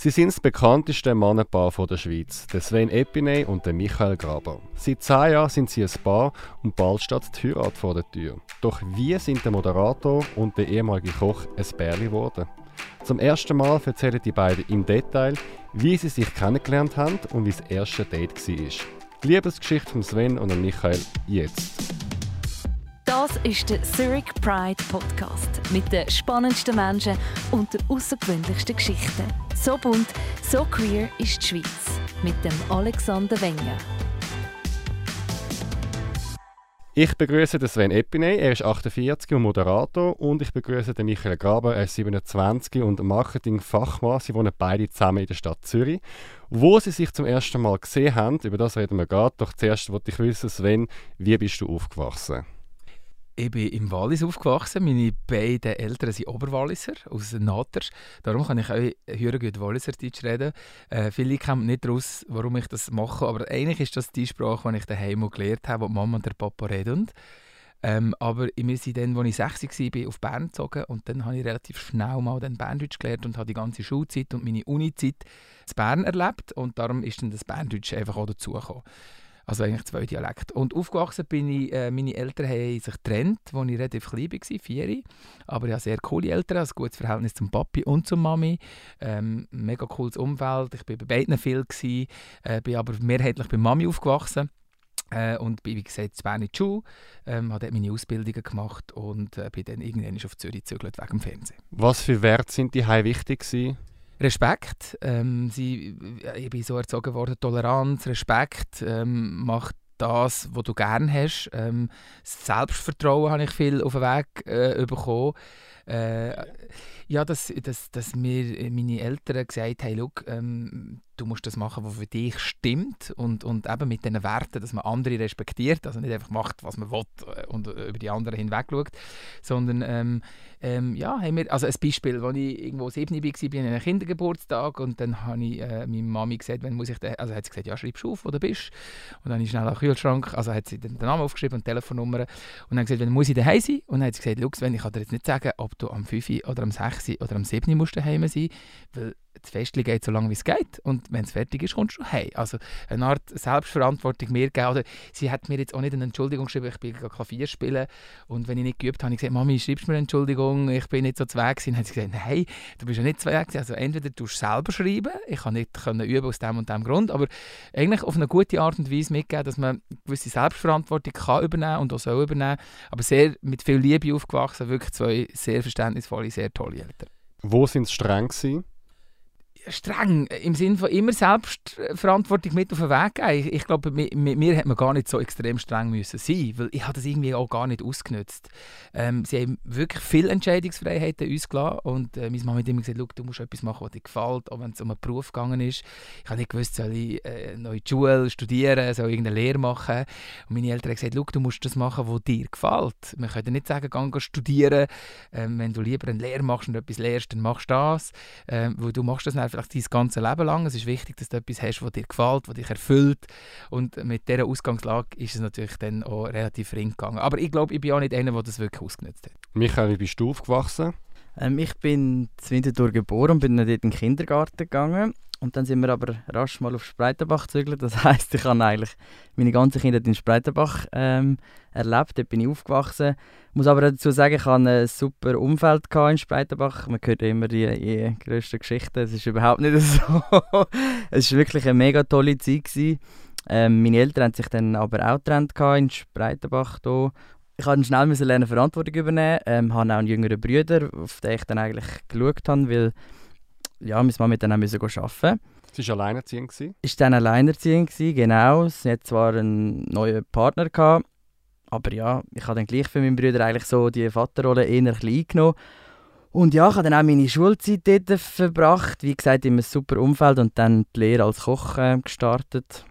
Sie sind das bekannteste Mannenpaar der Schweiz, der Sven Epiney und der Michael Graber. Seit zehn Jahren sind sie ein Paar und bald steht die Heirat vor der Tür. Doch wie sind der Moderator und der ehemalige Koch ein Bärli geworden? Zum ersten Mal erzählen die beiden im Detail, wie sie sich kennengelernt haben und wie das erste Date war. Die Liebesgeschichte von Sven und Michael jetzt. Das ist der Zurich Pride Podcast mit den spannendsten Menschen und den außergewöhnlichsten Geschichten. So bunt, so queer ist die Schweiz mit dem Alexander Wenger. Ich begrüße den Sven Epiney, er ist 48 und Moderator, und ich begrüße Michael Graber, er ist 27 und Marketingfachmann. Sie wohnen beide zusammen in der Stadt Zürich. Wo sie sich zum ersten Mal gesehen haben, über das reden wir gerade. Doch zuerst wollte ich wissen, Sven, wie bist du aufgewachsen? Ich bin im Wallis aufgewachsen. Meine beiden Eltern sind Oberwalliser aus Naters. Darum kann ich auch hören gut Walliser Deutsch reden. Äh, viele kommen nicht raus, warum ich das mache, aber eigentlich ist das die Sprache, die ich daheim gelernt habe, die Mama und der Papa reden. Ähm, aber wir sind dann, als ich 60 war, auf Bern gezogen und dann habe ich relativ schnell mal den Berndeutsch gelernt und habe die ganze Schulzeit und meine Unizeit in Bern erlebt und darum ist dann das Berndeutsch einfach auch dazugekommen. Also eigentlich zwei Dialekte. Und aufgewachsen bin ich, äh, meine Eltern haben sich getrennt, als ich relativ klein war, vier. Aber ich habe sehr coole Eltern, also ein gutes Verhältnis zum Papi und zur Mami. Ähm, mega cooles Umfeld, ich war bei beiden viel, gewesen, äh, bin aber mehrheitlich bei Mami aufgewachsen. Äh, und bin, wie gesagt, in Bern in die ähm, habe dort meine Ausbildungen gemacht und äh, bin dann irgendwann auf Zürich gezögert wegen dem Fernsehen. Was für Werte sind die wichtig gewesen? Respekt. Ähm, sie, ich bin so erzogen worden, Toleranz, Respekt, ähm, macht das, was du gerne hast. Ähm, Selbstvertrauen habe ich viel auf den Weg äh, bekommen. Äh, ja, dass, dass, dass mir meine Eltern gesagt haben, du musst das machen, was für dich stimmt und, und eben mit diesen Werten, dass man andere respektiert, also nicht einfach macht, was man will äh, und über die anderen hinweg schaut, sondern ähm, ähm, ja, haben wir, also ein Beispiel, als ich irgendwo sieben war, ich an einem Kindergeburtstag und dann habe ich äh, meine Mami gesagt, wenn muss ich, den, also hat sie gesagt, ja, schreibst du auf, wo du bist. Und dann habe ich schnell einen Kühlschrank, also hat sie den, Namen aufgeschrieben und die Telefonnummer. Und dann gesagt, wenn muss ich daheim sein? Und dann hat sie gesagt, schau Sven, ich kann dir jetzt nicht sagen, ob du am 5 oder am 6 oder am 7 musst daheim sein, weil das Festchen geht so lange wie es geht und wenn es fertig ist, kommst du heim. Also eine Art Selbstverantwortung mir gegeben. Oder sie hat mir jetzt auch nicht eine Entschuldigung geschrieben, ich bin Klavier spielen und wenn ich nicht geübt habe, habe ich gesagt, Mami, schreibst du mir eine Entschuldigung, ich bin nicht so zu Weg gewesen. Dann hat sie gesagt, nein, du bist ja nicht zu Weg gewesen. Also entweder du selber schreiben, ich kann nicht können üben aus dem und dem Grund, aber eigentlich auf eine gute Art und Weise mitgeben, dass man gewisse Selbstverantwortung kann übernehmen und auch soll übernehmen, aber sehr mit viel Liebe aufgewachsen, wirklich zwei sehr verständnisvolle, sehr tolle Eltern. Wo sind sie streng gewesen? Streng im Sinne von immer Selbstverantwortung mit auf den Weg geben. Ich, ich glaube, mit, mir hätte man gar nicht so extrem streng müssen sein, weil ich habe das irgendwie auch gar nicht ausgenutzt. Ähm, sie haben wirklich viel Entscheidungsfreiheit uns gelassen und äh, meine Mama hat immer gesagt, du musst etwas machen, was dir gefällt, auch wenn es um einen Beruf gegangen ist. Ich habe nicht gewusst, soll ich äh, noch in die Schule studieren, soll ich irgendeine Lehre machen. Und meine Eltern haben gesagt, du musst das machen, was dir gefällt. Wir können nicht sagen, geh studieren. Ähm, wenn du lieber eine Lehre machst und etwas lehrst, dann machst du das, ähm, weil du machst das dann vielleicht dein ganzes Leben lang. Es ist wichtig, dass du etwas hast, was dir gefällt, was dich erfüllt. Und mit dieser Ausgangslage ist es natürlich dann auch relativ ring gegangen. Aber ich glaube, ich bin auch nicht einer, der das wirklich ausgenutzt hat. Michael, wie bist du aufgewachsen? Ähm, ich bin in Winterthur geboren und bin dann dort in den Kindergarten gegangen. Und dann sind wir aber rasch mal auf Spreitenbach gezügelt. Das heisst, ich habe eigentlich meine ganze Kindheit in Spreitenbach ähm, erlebt. Dort bin ich aufgewachsen. Ich muss aber dazu sagen, ich hatte ein super Umfeld in Spreitenbach. Man hört immer die, die grössten Geschichten. Es ist überhaupt nicht so. es war wirklich eine mega tolle Zeit. Ähm, meine Eltern haben sich dann aber auch getrennt in Spreitenbach. Hier. Ich musste schnell lernen, Verantwortung übernehmen. Ähm, habe auch einen jüngeren Bruder, auf den ich dann eigentlich geschaut habe, weil ja, meine Mama dann auch müssen arbeiten. Sie war alleinerziehend? Sie war dann alleinerziehend, genau. Sie hat zwar einen neuen Partner, gehabt, aber ja, ich habe dann gleich für meinen Bruder eigentlich so die Vaterrolle eher klein genommen. Und ja, ich habe dann auch meine Schulzeit dort verbracht. Wie gesagt, in einem super Umfeld und dann die Lehre als Koch äh, gestartet.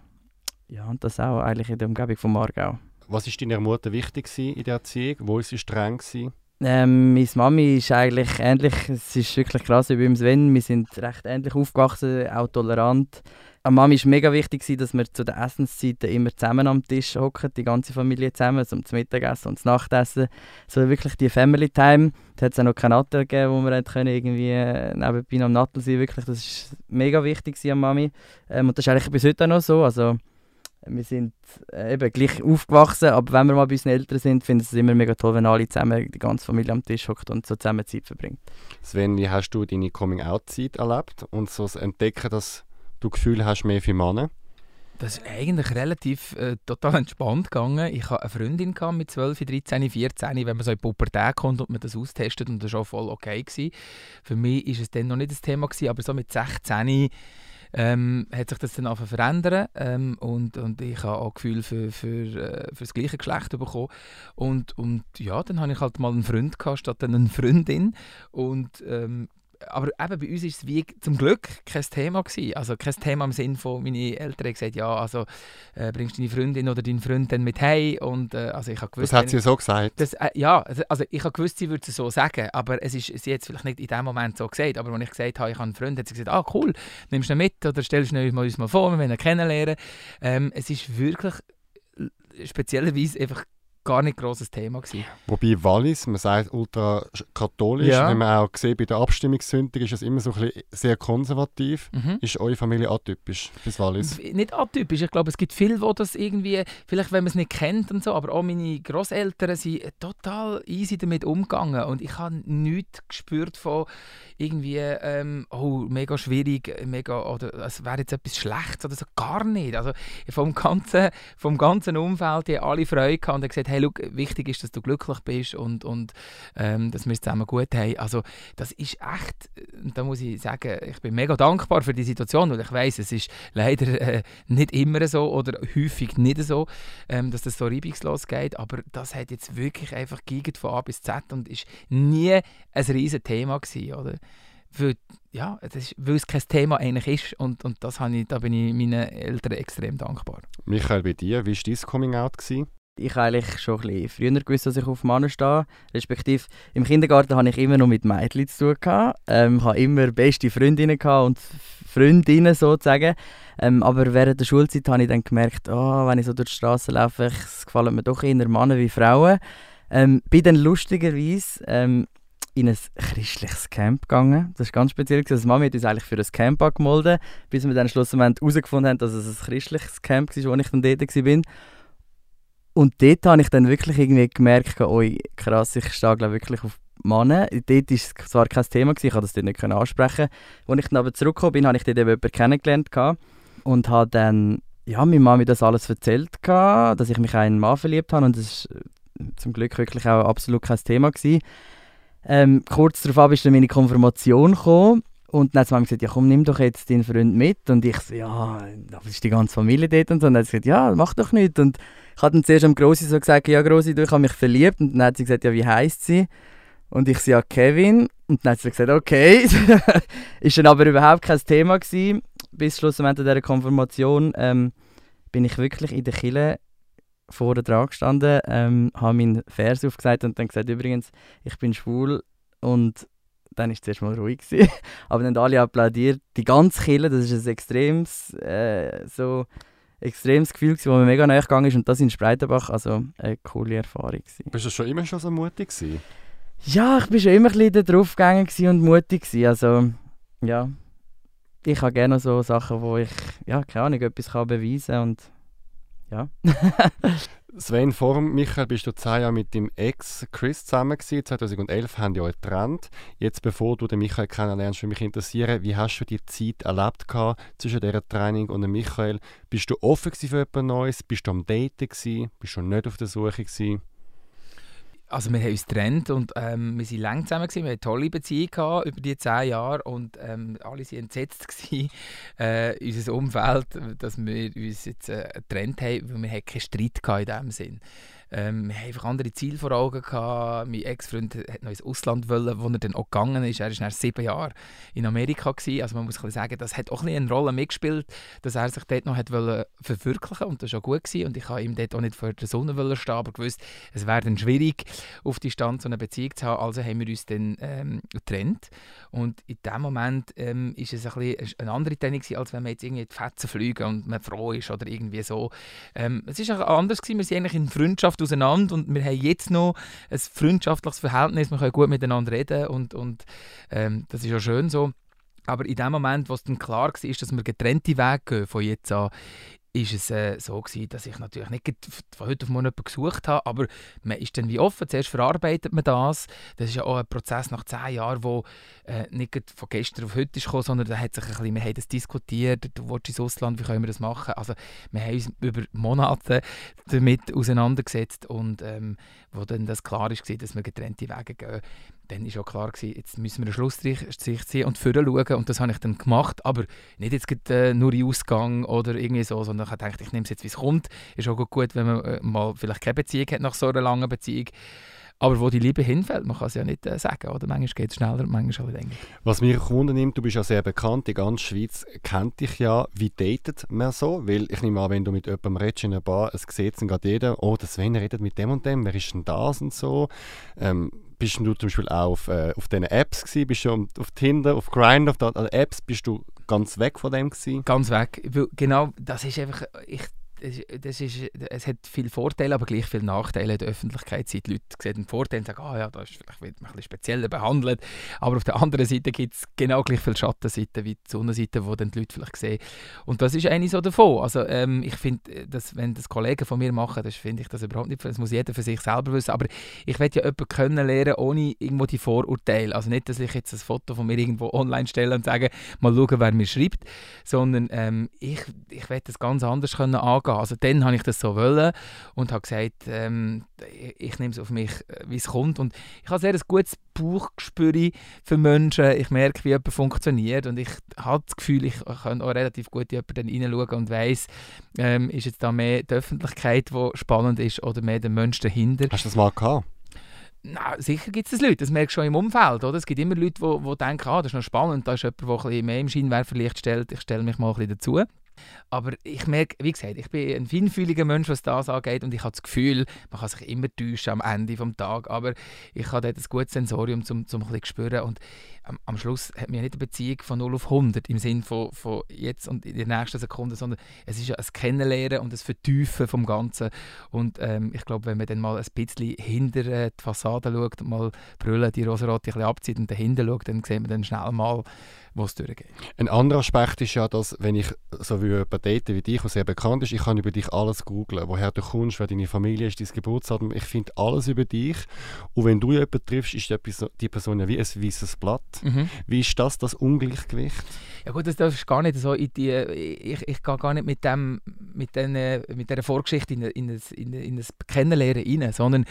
Ja, und das auch eigentlich in der Umgebung von Margau. Was war deiner Mutter wichtig in der Erziehung? Wo war sie streng? Gewesen? Ähm, meine Mami ist eigentlich ähnlich, es ist wirklich krass wie beim Sven, wir sind recht ähnlich aufgewachsen, auch tolerant. An Mami war mega wichtig, dass wir zu den Essenszeiten immer zusammen am Tisch hocken, die ganze Familie zusammen, zum Mittagessen und zum Nachtessen. So wirklich die Family Time. Da hat es auch noch keinen Nattel gegeben, wo wir können irgendwie äh, nebenbei am Nattel sein Wirklich, das war mega wichtig an Mami. Ähm, und das ist eigentlich bis heute auch noch so. Also, wir sind äh, eben gleich aufgewachsen, aber wenn wir mal bei unseren Eltern sind, finden sie es immer mega toll, wenn alle zusammen, die ganze Familie am Tisch hockt und so zusammen Zeit verbringt. Sven, wie hast du deine Coming-out-Zeit erlebt und so das Entdecken, dass du Gefühl hast mehr für Männer? Das ist eigentlich relativ äh, total entspannt gegangen. Ich hatte eine Freundin mit 12, 13, 14, wenn man so in die Pubertät kommt und man das austestet und das war auch voll okay. Gewesen. Für mich war es dann noch nicht das Thema, gewesen, aber so mit 16 ähm, hat sich das dann angefangen verändern ähm, und, und ich habe auch Gefühl für, für, äh, für das gleiche Geschlecht bekommen. Und, und ja, dann hatte ich halt mal einen Freund gehabt, statt eine Freundin. Und ähm, aber eben bei uns ist es wie zum Glück kein Thema gewesen. Also kein Thema im Sinne von, meine Eltern haben gesagt, ja, also äh, bringst du deine Freundin oder deinen Freund dann mit hey und äh, also ich habe gewusst... Das hat sie so gesagt? Das, äh, ja, also, also ich habe gewusst, sie würde es so sagen, aber es ist, sie hat es vielleicht nicht in dem Moment so gesagt, aber wenn ich gesagt habe, ich habe einen Freund, hat sie gesagt, ah cool, nimmst du ihn mit oder stellst du ihn uns mal vor, wir wollen ihn kennenlernen. Ähm, es ist wirklich speziellerweise einfach gar nicht grosses Thema gewesen. Wobei Wallis, man sagt ultrakatholisch, ja. wenn man auch sieht, bei der Abstimmungssündig ist es immer so ein sehr konservativ. Mhm. Ist eure Familie atypisch bis Wallis? Nicht atypisch, ich glaube, es gibt viele, die das irgendwie, vielleicht wenn man es nicht kennt und so, aber auch meine Großeltern sind total easy damit umgegangen und ich habe nichts gespürt von irgendwie, ähm, oh, mega schwierig, mega, oder es wäre jetzt etwas Schlechtes oder so, gar nicht. Also vom ganzen, vom ganzen Umfeld, die alle Freude gehabt und gesagt, hey, look, wichtig ist, dass du glücklich bist und, und ähm, dass wir es zusammen gut haben. Also das ist echt, da muss ich sagen, ich bin mega dankbar für die Situation, weil ich weiß, es ist leider äh, nicht immer so oder häufig nicht so, ähm, dass das so reibungslos geht, aber das hat jetzt wirklich einfach gegend von A bis Z und ist nie ein riesen Thema gewesen, oder? Weil, ja, das ist, weil es kein Thema eigentlich ist und, und das ich, da bin ich meinen Eltern extrem dankbar. Michael, bei dir, wie war dein Coming-out? Ich eigentlich schon ein bisschen früher gewusst, dass ich auf Männer stehe. Respektive im Kindergarten hatte ich immer noch mit Mädchen zu tun. Ähm, ich hatte immer beste Freundinnen und Freundinnen sozusagen. Ähm, aber während der Schulzeit habe ich dann gemerkt, oh, wenn ich so durch die Straße laufe, es gefallen mir doch eher Männer wie Frauen. Ähm, bin dann lustigerweise ähm, in ein christliches Camp gegangen. Das war ganz speziell. Also Mami hat uns eigentlich für ein Camp angemeldet, bis wir dann schlussendlich herausgefunden haben, dass es ein christliches Camp war, wo ich dann dort war. Und dort habe ich dann wirklich irgendwie gemerkt, oh krass, ich stehe wirklich auf Männer. Dort war es zwar kein Thema, gewesen, ich konnte das dort nicht ansprechen. Als ich dann aber zurückgekommen bin, habe ich dort eben jemanden kennengelernt und habe dann ja, meine Mami das alles erzählt, dass ich mich in einen Mann verliebt habe und das war zum Glück wirklich auch absolut kein Thema. Ähm, kurz darauf ist dann meine Konfirmation gekommen und dann hat sie gesagt, ja komm, nimm doch jetzt deinen Freund mit. Und ich so, ja, da ist die ganze Familie dort und dann hat sie gesagt, ja, mach doch nichts. Und ich habe dann zuerst am Grossi so gesagt, ja Grossi, du, ich habe mich verliebt. Und dann hat sie gesagt, ja, wie heisst sie? Und ich so, ja, Kevin. Und dann hat sie gesagt, okay. ist dann aber überhaupt kein Thema gewesen. Bis schlussendlich dieser Konfirmation ähm, bin ich wirklich in der Kille vorne dran gestanden, ähm, habe meinen Vers aufgesagt und dann gesagt, übrigens, ich bin schwul und dann war es zuerst mal ruhig. Gewesen. Aber dann haben alle applaudiert. Die ganze Kille, das ist ein extremes, äh, so, extremes Gefühl, gewesen, wo mir mega nahe gegangen ist und das in Spreitenbach, also eine coole Erfahrung. Gewesen. Bist du schon immer schon so mutig gewesen? Ja, ich war schon immer ein bisschen drauf gegangen und mutig gewesen. also ja. Ich habe gerne so Sachen, wo ich, ja, keine Ahnung, etwas kann beweisen kann und ja. Sven, vor Michael bist du zwei Jahre mit dem Ex Chris zusammen gewesen. 2011 haben die euch getrennt. Jetzt, bevor du den Michael kennenlernst, würde mich interessieren, wie hast du die Zeit erlebt gehabt zwischen dieser Training und dem Michael? Bist du offen für etwas Neues? Bist du am Daten gewesen? Bist du nicht auf der Suche gewesen? Also wir haben uns getrennt und ähm, wir waren lange zusammen, gewesen. wir hatten tolle Beziehung gehabt, über die zehn Jahre und ähm, alle waren entsetzt, gewesen, äh, unser Umfeld, dass wir uns jetzt äh, getrennt haben, weil wir keinen Streit in diesem Sinn Ähm, wir haben andere Ziele vor Augen gehabt. Mein Ex-Freund hat noch ins Ausland wollen, wo er dann auch gegangen ist. Er war nach sieben Jahren in Amerika gewesen. Also man muss sagen, das hat auch ein eine Rolle mitgespielt, dass er sich dort noch hat wollen verwirklichen und das war auch gut. Und ich habe ihm dort auch nicht vor der Sonne stehen, aber gewusst, es wäre dann schwierig, auf die Stand so eine Beziehung zu haben. Also haben wir uns dann ähm, getrennt. Und in dem Moment ähm, ist es ein bisschen eine andere Trennung als wenn man jetzt irgendwie die Fetzen fliegen und man froh ist oder irgendwie so. Ähm, es auch anders gewesen. Wir sind eigentlich in Freundschaft auseinander und wir haben jetzt noch ein freundschaftliches Verhältnis. Wir können gut miteinander reden und, und ähm, das ist ja schön so. Aber in dem Moment, wo es dann klar war, dass wir getrennte Wege gehen von jetzt an, ist es äh, so gewesen, dass ich natürlich nicht von heute auf morgen jemanden gesucht habe, aber man ist dann wie offen, zuerst verarbeitet man das. Das ist ja auch ein Prozess nach zehn Jahren, der äh, nicht von gestern auf heute ist sondern da hat sich ein bisschen, wir haben das diskutiert, du willst ins Ausland, wie können wir das machen? Also wir haben uns über Monate damit auseinandergesetzt und ähm, wo dann das klar ist, dass wir getrennte Wege gehen, dann war auch klar, gewesen, jetzt müssen wir einen Schlussstrich ziehen und vorher schauen. Und das habe ich dann gemacht, aber nicht jetzt äh, nur in Ausgang oder irgendwie so, sondern ich dachte, ich nehme es jetzt, wie es kommt. Ist auch gut, wenn man äh, mal vielleicht keine Beziehung hat nach so einer langen Beziehung. Aber wo die Liebe hinfällt, man kann es ja nicht äh, sagen. Oder? Manchmal geht es schneller, manchmal länger. Was mich Wunder nimmt, du bist ja sehr bekannt, die ganze Schweiz kennt dich ja. Wie datet man so? Weil ich nehme an, wenn du mit jemandem redest in einer Bar, es sieht dann gerade jeder, oh, der Sven redet mit dem und dem, wer ist denn das und so. Ähm, bist du zum Beispiel auch auf, äh, auf diesen Apps gewesen? Bist du auf Tinder, auf Grindr, auf also Apps, bist du ganz weg von dem gewesen? Ganz weg. Genau, das ist einfach, ich das ist, es hat viele Vorteile, aber gleich viele Nachteile in der Öffentlichkeit. Die Leute sehen den Vorteil und sagen, ah ja, da ist vielleicht wird man ein bisschen spezieller behandelt. Aber auf der anderen Seite gibt es genau gleich viele Schattenseiten wie die Sonnenseite, die dann die Leute vielleicht sehen. Und das ist eine so davon. Also ähm, ich finde, dass, wenn das Kollegen von mir machen, das finde ich das überhaupt nicht, das muss jeder für sich selber wissen. Aber ich werde ja jemanden kennenlernen, ohne irgendwo die Vorurteile. Also nicht, dass ich jetzt ein Foto von mir irgendwo online stelle und sage, mal schauen, wer mir schreibt, sondern ähm, ich, ich werde das ganz anders können angehen gehen. Also dann habe ich das so wollen und habe gesagt, ähm, ich, ich nehme es auf mich, äh, wie es kommt. Und ich habe sehr ein gutes Bauchgespür für Menschen. Ich merke, wie jemand funktioniert und ich habe das Gefühl, ich kann auch relativ gut in jemanden hineinschauen und weiss, ähm, ist jetzt da mehr die Öffentlichkeit, die spannend ist oder mehr der Mensch dahinter. Hast du das mal gehabt? Na, sicher gibt es Leute, das merkst du schon im Umfeld. Oder? Es gibt immer Leute, die denken, ah, das ist noch spannend, da ist jemand, der ein bisschen mehr im Scheinwerferlicht stellt, ich stelle mich mal ein bisschen dazu. Aber ich merke, wie gesagt, ich bin ein feinfühliger Mensch, was das angeht und ich habe das Gefühl, man kann sich immer täuschen am Ende des Tages, aber ich habe dort ein gutes Sensorium, um, um zu spüren und am, am Schluss hat mir nicht eine Beziehung von 0 auf 100 im Sinne von, von jetzt und in der nächsten Sekunde, sondern es ist ja ein Kennenlernen und ein Vertiefen vom Ganzen. Und ähm, ich glaube, wenn man dann mal ein bisschen hinter äh, die Fassade schaut und mal brüllen, die rosarote ein bisschen abzieht und dahinter schaut, dann sieht man dann schnell mal, wo es durchgeht. Ein anderer Aspekt ist ja, dass wenn ich so wie jemand date wie dich, der sehr bekannt ist, ich kann über dich alles googeln, woher du kommst, wer deine Familie ist, dein Geburtsdatum, ich finde alles über dich und wenn du jemanden triffst, ist die Person ja wie ein weißes Blatt. Mhm. Wie ist das, das Ungleichgewicht? Ja gut, das, das ist gar nicht so in die, ich, ich gehe gar nicht mit, dem, mit, den, mit dieser Vorgeschichte in, in, das, in, in das Kennenlernen rein, sondern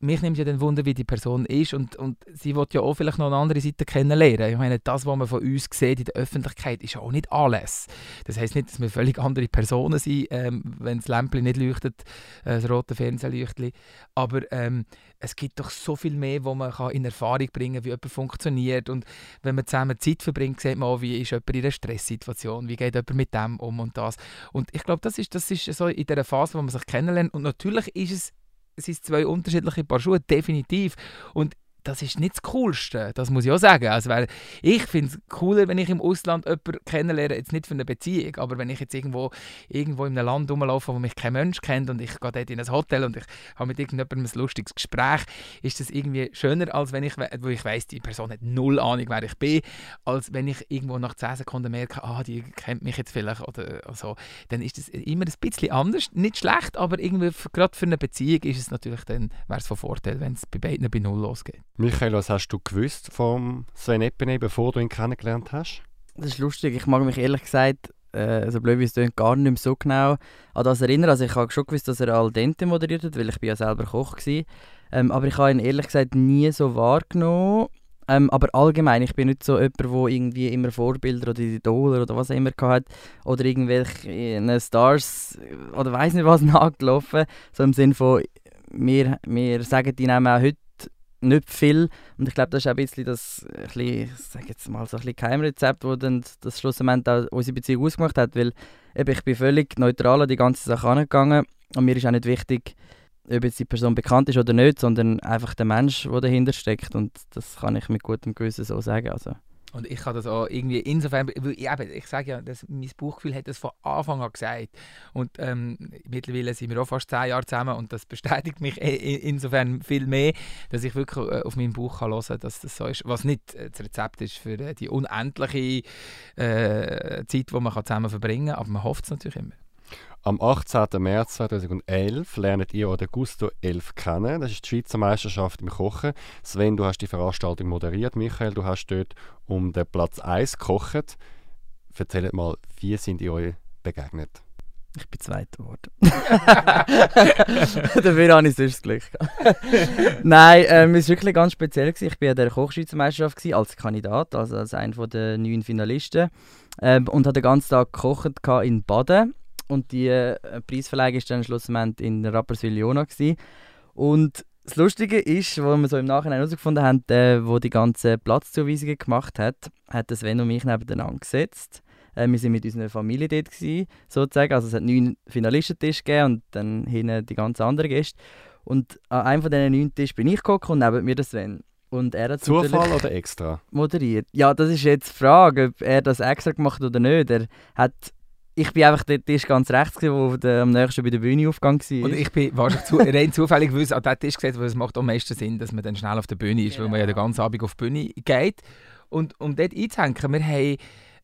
mich nimmt ja dann Wunder, wie die Person ist und, und sie will ja auch vielleicht noch eine andere Seite kennenlernen. Ich meine, das, was man von uns sieht in der Öffentlichkeit, ist auch nicht alles. Das heisst nicht, dass wir völlig andere Personen sind, ähm, wenn das Lämpchen nicht leuchtet, äh, das rote Fernsehleuchtchen. Aber ähm, es gibt doch so viel mehr, wo man kann in Erfahrung bringen kann, wie jemand funktioniert. Und wenn man zusammen Zeit verbringt, sieht man auch, wie ist jemand in einer Stresssituation, wie geht jemand mit dem um und das. Und ich glaube, das ist, das ist so in der Phase, wo man sich kennenlernt. Und natürlich ist es es sind zwei unterschiedliche Paar Schuhe, definitiv. Und das ist nicht das Coolste, das muss ich auch sagen. Also, weil ich finde es cooler, wenn ich im Ausland jemanden kennenlerne, jetzt nicht für eine Beziehung, aber wenn ich jetzt irgendwo, irgendwo in einem Land rumlaufe, wo mich kein Mensch kennt und ich gehe dort in ein Hotel und ich habe mit irgendjemandem ein lustiges Gespräch, ist das irgendwie schöner, als wenn ich, wo ich weiss, die Person hat null Ahnung, wer ich bin, als wenn ich irgendwo nach 10 Sekunden merke, ah, die kennt mich jetzt vielleicht oder so. Dann ist das immer ein bisschen anders, nicht schlecht, aber irgendwie gerade für eine Beziehung ist es natürlich dann, wäre es von Vorteil, wenn es bei beiden bei Null losgeht. Michael, was hast du gewusst vom Sven Epine, bevor du ihn kennengelernt hast? Das ist lustig. Ich mag mich ehrlich gesagt, äh, so blöd wie es klingt, gar nicht mehr so genau an das erinnern. Also ich habe schon gewusst, dass er Al Dente moderiert hat, weil ich bin ja selber Koch war. Ähm, aber ich habe ihn ehrlich gesagt nie so wahrgenommen. Ähm, aber allgemein, ich bin nicht so jemand, der irgendwie immer Vorbilder oder Idole oder was auch immer hat oder irgendwelche Stars oder weiß nicht was nachgelaufen. So im Sinne von, wir, wir sagen die Namen auch heute nicht viel. Und ich glaube, das ist auch ein bisschen das, ein bisschen, jetzt mal, so ein Geheimrezept, das dann das schlussendlich auch unsere Beziehung ausgemacht hat, weil eben, ich bin völlig neutral an die ganze Sache angegangen und mir ist auch nicht wichtig, ob jetzt die Person bekannt ist oder nicht, sondern einfach der Mensch, der dahinter steckt und das kann ich mit gutem Gewissen so sagen. Also. Und ich kann das auch irgendwie insofern, weil ich, eben, ich sage ja, das, mein Buchgefühl hat das von Anfang an gesagt. Und ähm, mittlerweile sind wir auch fast zehn Jahre zusammen und das bestätigt mich insofern viel mehr, dass ich wirklich äh, auf meinem Buch kann hören kann, dass das so ist. Was nicht das Rezept ist für äh, die unendliche äh, Zeit, die man zusammen verbringen kann, aber man hofft es natürlich immer. Am 18. März 2011 lernt ihr den Gusto 11 kennen. Das ist die Schweizer Meisterschaft im Kochen. Sven, du hast die Veranstaltung moderiert. Michael, du hast dort um den Platz 1 gekocht. Erzählt mal, wie sind ihr euch begegnet? Ich bin Zweiter geworden. Dafür habe ich sonst Glück Nein, ähm, es war wirklich ganz speziell. Ich war an der Kochschweizer Meisterschaft als Kandidat, also als einer der neun Finalisten. Ähm, und habe den ganzen Tag gekocht in Baden und die äh, Preisverleihung war dann schlussendlich in Rapperswil-Jona. Und das Lustige ist, wo wir so im Nachhinein herausgefunden haben, äh, wo die ganze Platzzuweisungen gemacht hat, hat Sven und mich nebeneinander gesetzt. Äh, wir waren mit unserer Familie dort, gewesen, sozusagen. Also es hat neun Finalistentisch gegeben und dann hinten die ganzen anderen Gäste. Und an einem von diesen neun Tischen bin ich gekommen und neben mir der Sven. Und er hat Zufall oder extra? Moderiert. Ja, das ist jetzt die Frage, ob er das extra gemacht hat oder nicht. Er hat ich bin einfach der Tisch ganz rechts, gewesen, wo der am nächsten bei der Bühne aufgegangen war. Und ich bin wahrscheinlich zu, rein zufällig gewusst, an diesen Tisch gesetzt, weil es macht am meisten Sinn, dass man dann schnell auf der Bühne ist, genau. weil man ja den ganzen Abend auf die Bühne geht. Und um dort einzuhängen, wir haben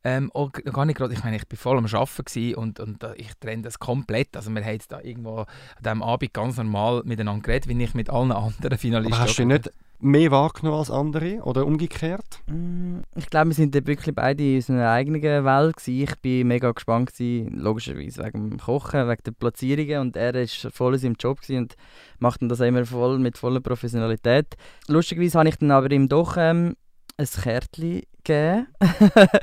ähm, auch gar nicht gerade, ich meine, ich war voll am Arbeiten und, und ich trenne das komplett. Also wir haben da irgendwo an diesem Abend ganz normal miteinander geredet, wie ich mit allen anderen Finalisten. Aber hast du nicht mehr wahrgenommen als andere oder umgekehrt? Mm, ich glaube, wir sind wirklich beide in unserer eigenen Welt. Gewesen. Ich war mega gespannt, gewesen, logischerweise wegen dem Kochen, wegen der Platzierungen und er war voll in seinem Job und macht das immer voll mit voller Professionalität. Lustigerweise habe ich dann aber ihm doch ähm, ein Kärtchen gegeben.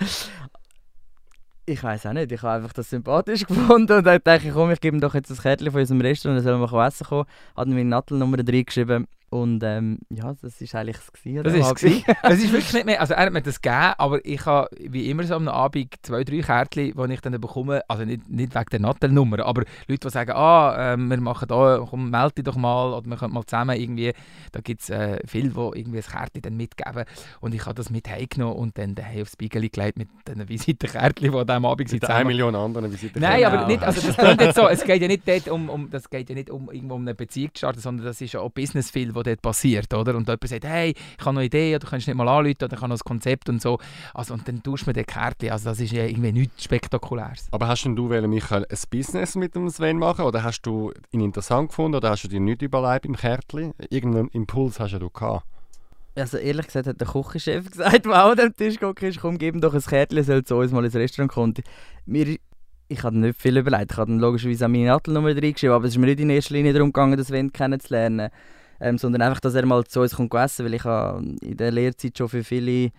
ich weiß auch nicht, ich habe einfach das sympathisch gefunden und dachte komm, ich gebe ihm doch jetzt ein Kärtchen von unserem Restaurant, dann soll er mal essen kommen. Hat mir Nattelnummer reingeschrieben und ähm, ja, das war eigentlich das gewesen. Das ist es Es ist wirklich nicht mehr, also er hat mir das gegeben, aber ich habe wie immer so am Abend zwei, drei Kärtchen, die ich dann bekomme, also nicht, nicht wegen der Nattelnummer, aber Leute, die sagen, ah, äh, wir machen da, komm, melde dich doch mal oder wir können mal zusammen irgendwie, da gibt es äh, viele, die irgendwie ein Kärtchen dann mitgeben und ich habe das mit heimgenommen und dann daheim aufs Spiegel gelegt mit den Visitenkärtchen, die an diesem Abend sind. Mit einer Million anderen Visitenkärtchen. Nein, aber nicht, also das klingt jetzt so, es geht ja nicht dort um, um, das geht ja nicht um, irgendwo um eine Beziehung zu starten, sondern das ist ja auch Business viel, dort passiert, oder? Und jemand sagt, hey, ich habe noch eine Idee, du kannst nicht mal anrufen, oder ich habe noch ein Konzept und so. Also, und dann tust du mir den Kärtchen, also das ist ja irgendwie nichts Spektakuläres. Aber hast denn du, Michael, ein Business mit dem Sven machen oder hast du ihn interessant gefunden oder hast du dir nicht überlegt im Kärtchen? Irgendeinen Impuls hast du gehabt? Also ehrlich gesagt hat der Küchenchef gesagt, der auch an dem Tisch geguckt ist, komm, gib ihm doch ein Kärtchen, soll zu uns mal ins Restaurant kommen. Mir ich habe nicht viel überlegt. Ich habe dann logischerweise auch meine Nattelnummer reingeschrieben, aber es ist mir nicht in erster Linie darum gegangen, das Sven kennenzulernen ähm, sondern einfach, dass er mal zu uns kommt essen, weil ich habe in der Lehrzeit schon für viele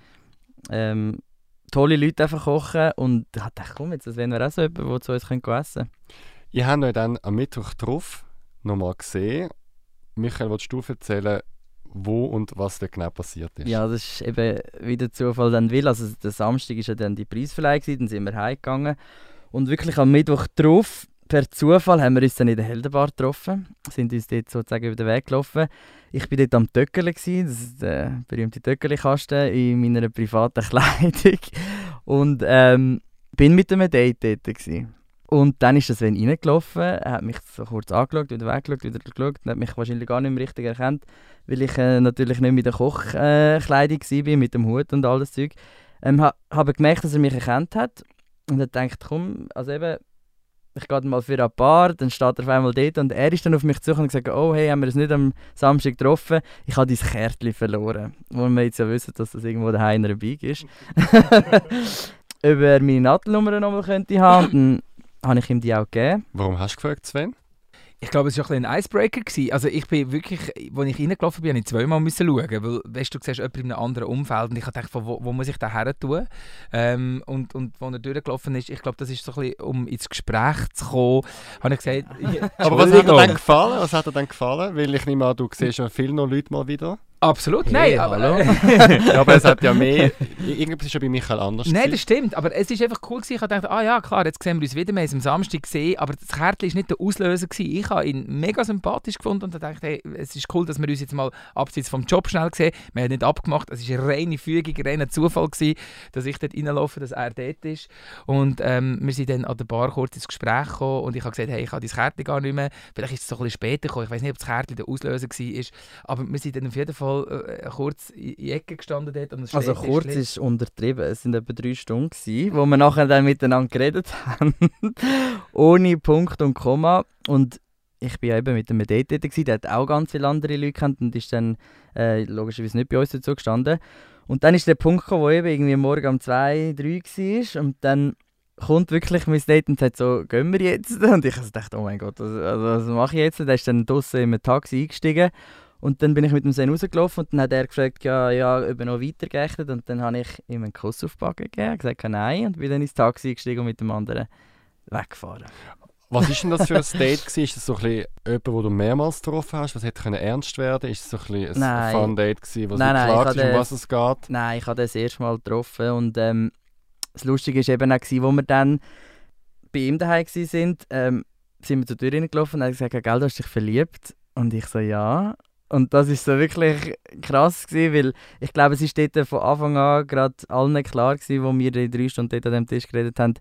ähm, tolle Leute einfach kochen und da dachte ich, komm, jetzt das wäre auch so jemand, der zu uns essen könnte. Ihr habt euch dann am Mittwoch drauf nochmal gesehen. Michael, willst du erzählen, wo und was da genau passiert ist? Ja, das ist eben wie der Zufall dann will. Also der Samstag war ja dann die Preisverleihung, dann sind wir heimgegangen und wirklich am Mittwoch drauf per Zufall haben wir uns dann in der Heldenbar getroffen, sind uns dort sozusagen über den Weg gelaufen. Ich war dort am Töckeli, das ist der berühmte Töckeli-Kasten, in meiner privaten Kleidung und ähm, bin mit einem Date dort. Und dann ist das Sven reingelaufen, er hat mich so kurz angeschaut, wieder weggeschaut, wieder geschaut hat mich wahrscheinlich gar nicht mehr richtig erkannt, weil ich äh, natürlich nicht mit der Kochkleidung äh, war, mit dem Hut und alles Zeug. Ähm, ha, habe gemerkt, dass er mich erkannt hat und er denkt, komm, also eben, ich gehe mal für ein Paar, dann steht er auf einmal dort und er ist dann auf mich zu und gesagt, oh hey, haben wir es nicht am Samstag getroffen? Ich habe dein Kärtchen verloren. Wo wir jetzt ja wissen, dass das irgendwo daheim in einer Bike ist. Ob er meine Nattelnummer nochmal könnte haben, dann habe ich ihm die auch gegeben. Warum hast du gefragt, Sven? Ich glaube, es war ein, ein Icebreaker. Gewesen. Also ich bin wirklich, als ich reingelaufen bin, habe ich zweimal müssen schauen, weil weißt, du siehst jemanden in einem anderen Umfeld und ich habe gedacht, wo, wo muss ich da her tun? Ähm, und, und als er durchgelaufen ist, ich glaube, das ist so ein bisschen, um ins Gespräch zu kommen, habe ich gesagt... Aber was hat dir dann gefallen? Was hat dir dann gefallen? Weil ich nehme an, du siehst ja viele noch Leute mal wieder. Absolut, nein. aber, ja, aber es hat ja mehr. Irgendwas ist ja bei Michael anders. Nein, das stimmt. Aber es war einfach cool. Gewesen. Ich dachte, ah ja, klar, jetzt sehen wir uns wieder. Wir haben es am Samstag gesehen. Aber das Kärtchen war nicht der Auslöser. Gewesen. Ich habe ihn mega sympathisch gefunden und dachte, hey, es ist cool, dass wir uns jetzt mal abseits vom Job schnell sehen. Wir haben nicht abgemacht. Es war eine reine Fügung, ein reiner Zufall, gewesen, dass ich dort reinlaufe, dass er dort ist. Und ähm, wir sind dann an der Bar kurz ins Gespräch gekommen und ich habe gesagt, hey, ich habe dein Kärtchen gar nicht mehr. Vielleicht ist es so ein bisschen später gekommen. Ich weiß nicht, ob das Kärtchen der Auslöser war. Aber wir sind dann auf jeden Fall äh, kurz in die Ecke gestanden dort. Und also kurz ist untertrieben. Es waren etwa drei Stunden, gewesen, wo wir nachher dann miteinander geredet haben. Ohne Punkt und Komma. Und ich war eben mit dem Date dort, der hat auch ganz viele andere Leute kennt und ist dann äh, logischerweise nicht bei uns dazu gestanden. Und dann ist der Punkt gekommen, wo eben irgendwie morgen um 2, 3 war und dann kommt wirklich mein Date und sagt so, gehen wir jetzt? Und ich also dachte, oh mein Gott, also, was mache ich jetzt? Der ist dann draußen im Taxi eingestiegen und dann bin ich mit dem Sen rausgelaufen und dann hat er gefragt, ja, ja, ob er noch weitergerechnet und dann habe ich ihm einen Kuss auf die Backe gegeben, gesagt nein und bin dann ins Taxi gestiegen und mit dem anderen weggefahren. Was war denn das für ein Date? Gewesen? Ist das so ein bisschen jemand, den du mehrmals getroffen hast? Was hätte können ernst werden Ist es so ein, bisschen ein Fun-Date gewesen, wo nein, du klar ist, um was es geht? Nein, ich habe das erste Mal getroffen und ähm, das Lustige war eben auch, gewesen, wo wir dann bei ihm daheim waren, ähm, sind wir zur Tür reingelaufen und er hat gesagt, «Gell, du hast dich verliebt?» Und ich so, «Ja.» Und das ist so wirklich krass gewesen, weil ich glaube, es ist dort von Anfang an gerade allen klar gewesen, wo wir die drei Stunden dort an dem Tisch geredet haben,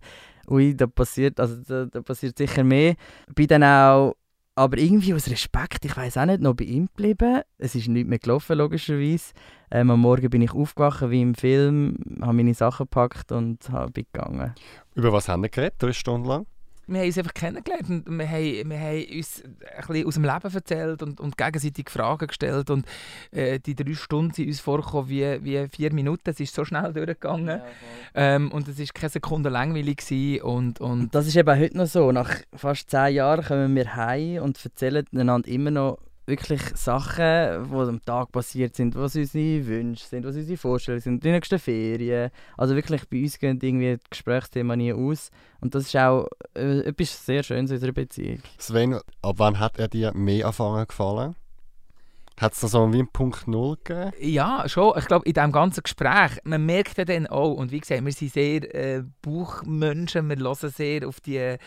ui, da passiert, also da, da passiert sicher mehr. Bin dann auch, aber irgendwie aus Respekt, ich weiß auch nicht, noch bei ihm geblieben. Es ist nicht mehr gelaufen, logischerweise. Ähm, am Morgen bin ich aufgewacht, wie im Film, habe meine Sachen gepackt und bin gegangen. Über was haben wir geredet, drei Stunden lang? Wir haben uns einfach kennengelernt und wir haben, wir haben uns ein bisschen aus dem Leben erzählt und, und gegenseitig Fragen gestellt und äh, die drei Stunden sind uns vorgekommen wie, wie vier Minuten, es ist so schnell durchgegangen. Ja, ähm, und es war keine Sekunde langweilig gewesen und, und, und das ist eben heute noch so, nach fast zehn Jahren kommen wir heim und erzählen einander immer noch wirklich Sachen, die am Tag passiert sind, was unsere Wünsche sind, was unsere Vorstellungen sind, die nächsten Ferien. Also wirklich bei uns gehen irgendwie das Gesprächsthema nie aus. Und das ist auch äh, etwas sehr Schönes in unserer Beziehung. Sven, ab wann hat er dir mehr anfangen gefallen? Hat es da so wie ein Punkt Null gegeben? Ja, schon. Ich glaube, in diesem ganzen Gespräch, man merkt ja dann auch, und wie gesagt, wir sind sehr äh, Bauchmenschen, wir hören sehr auf die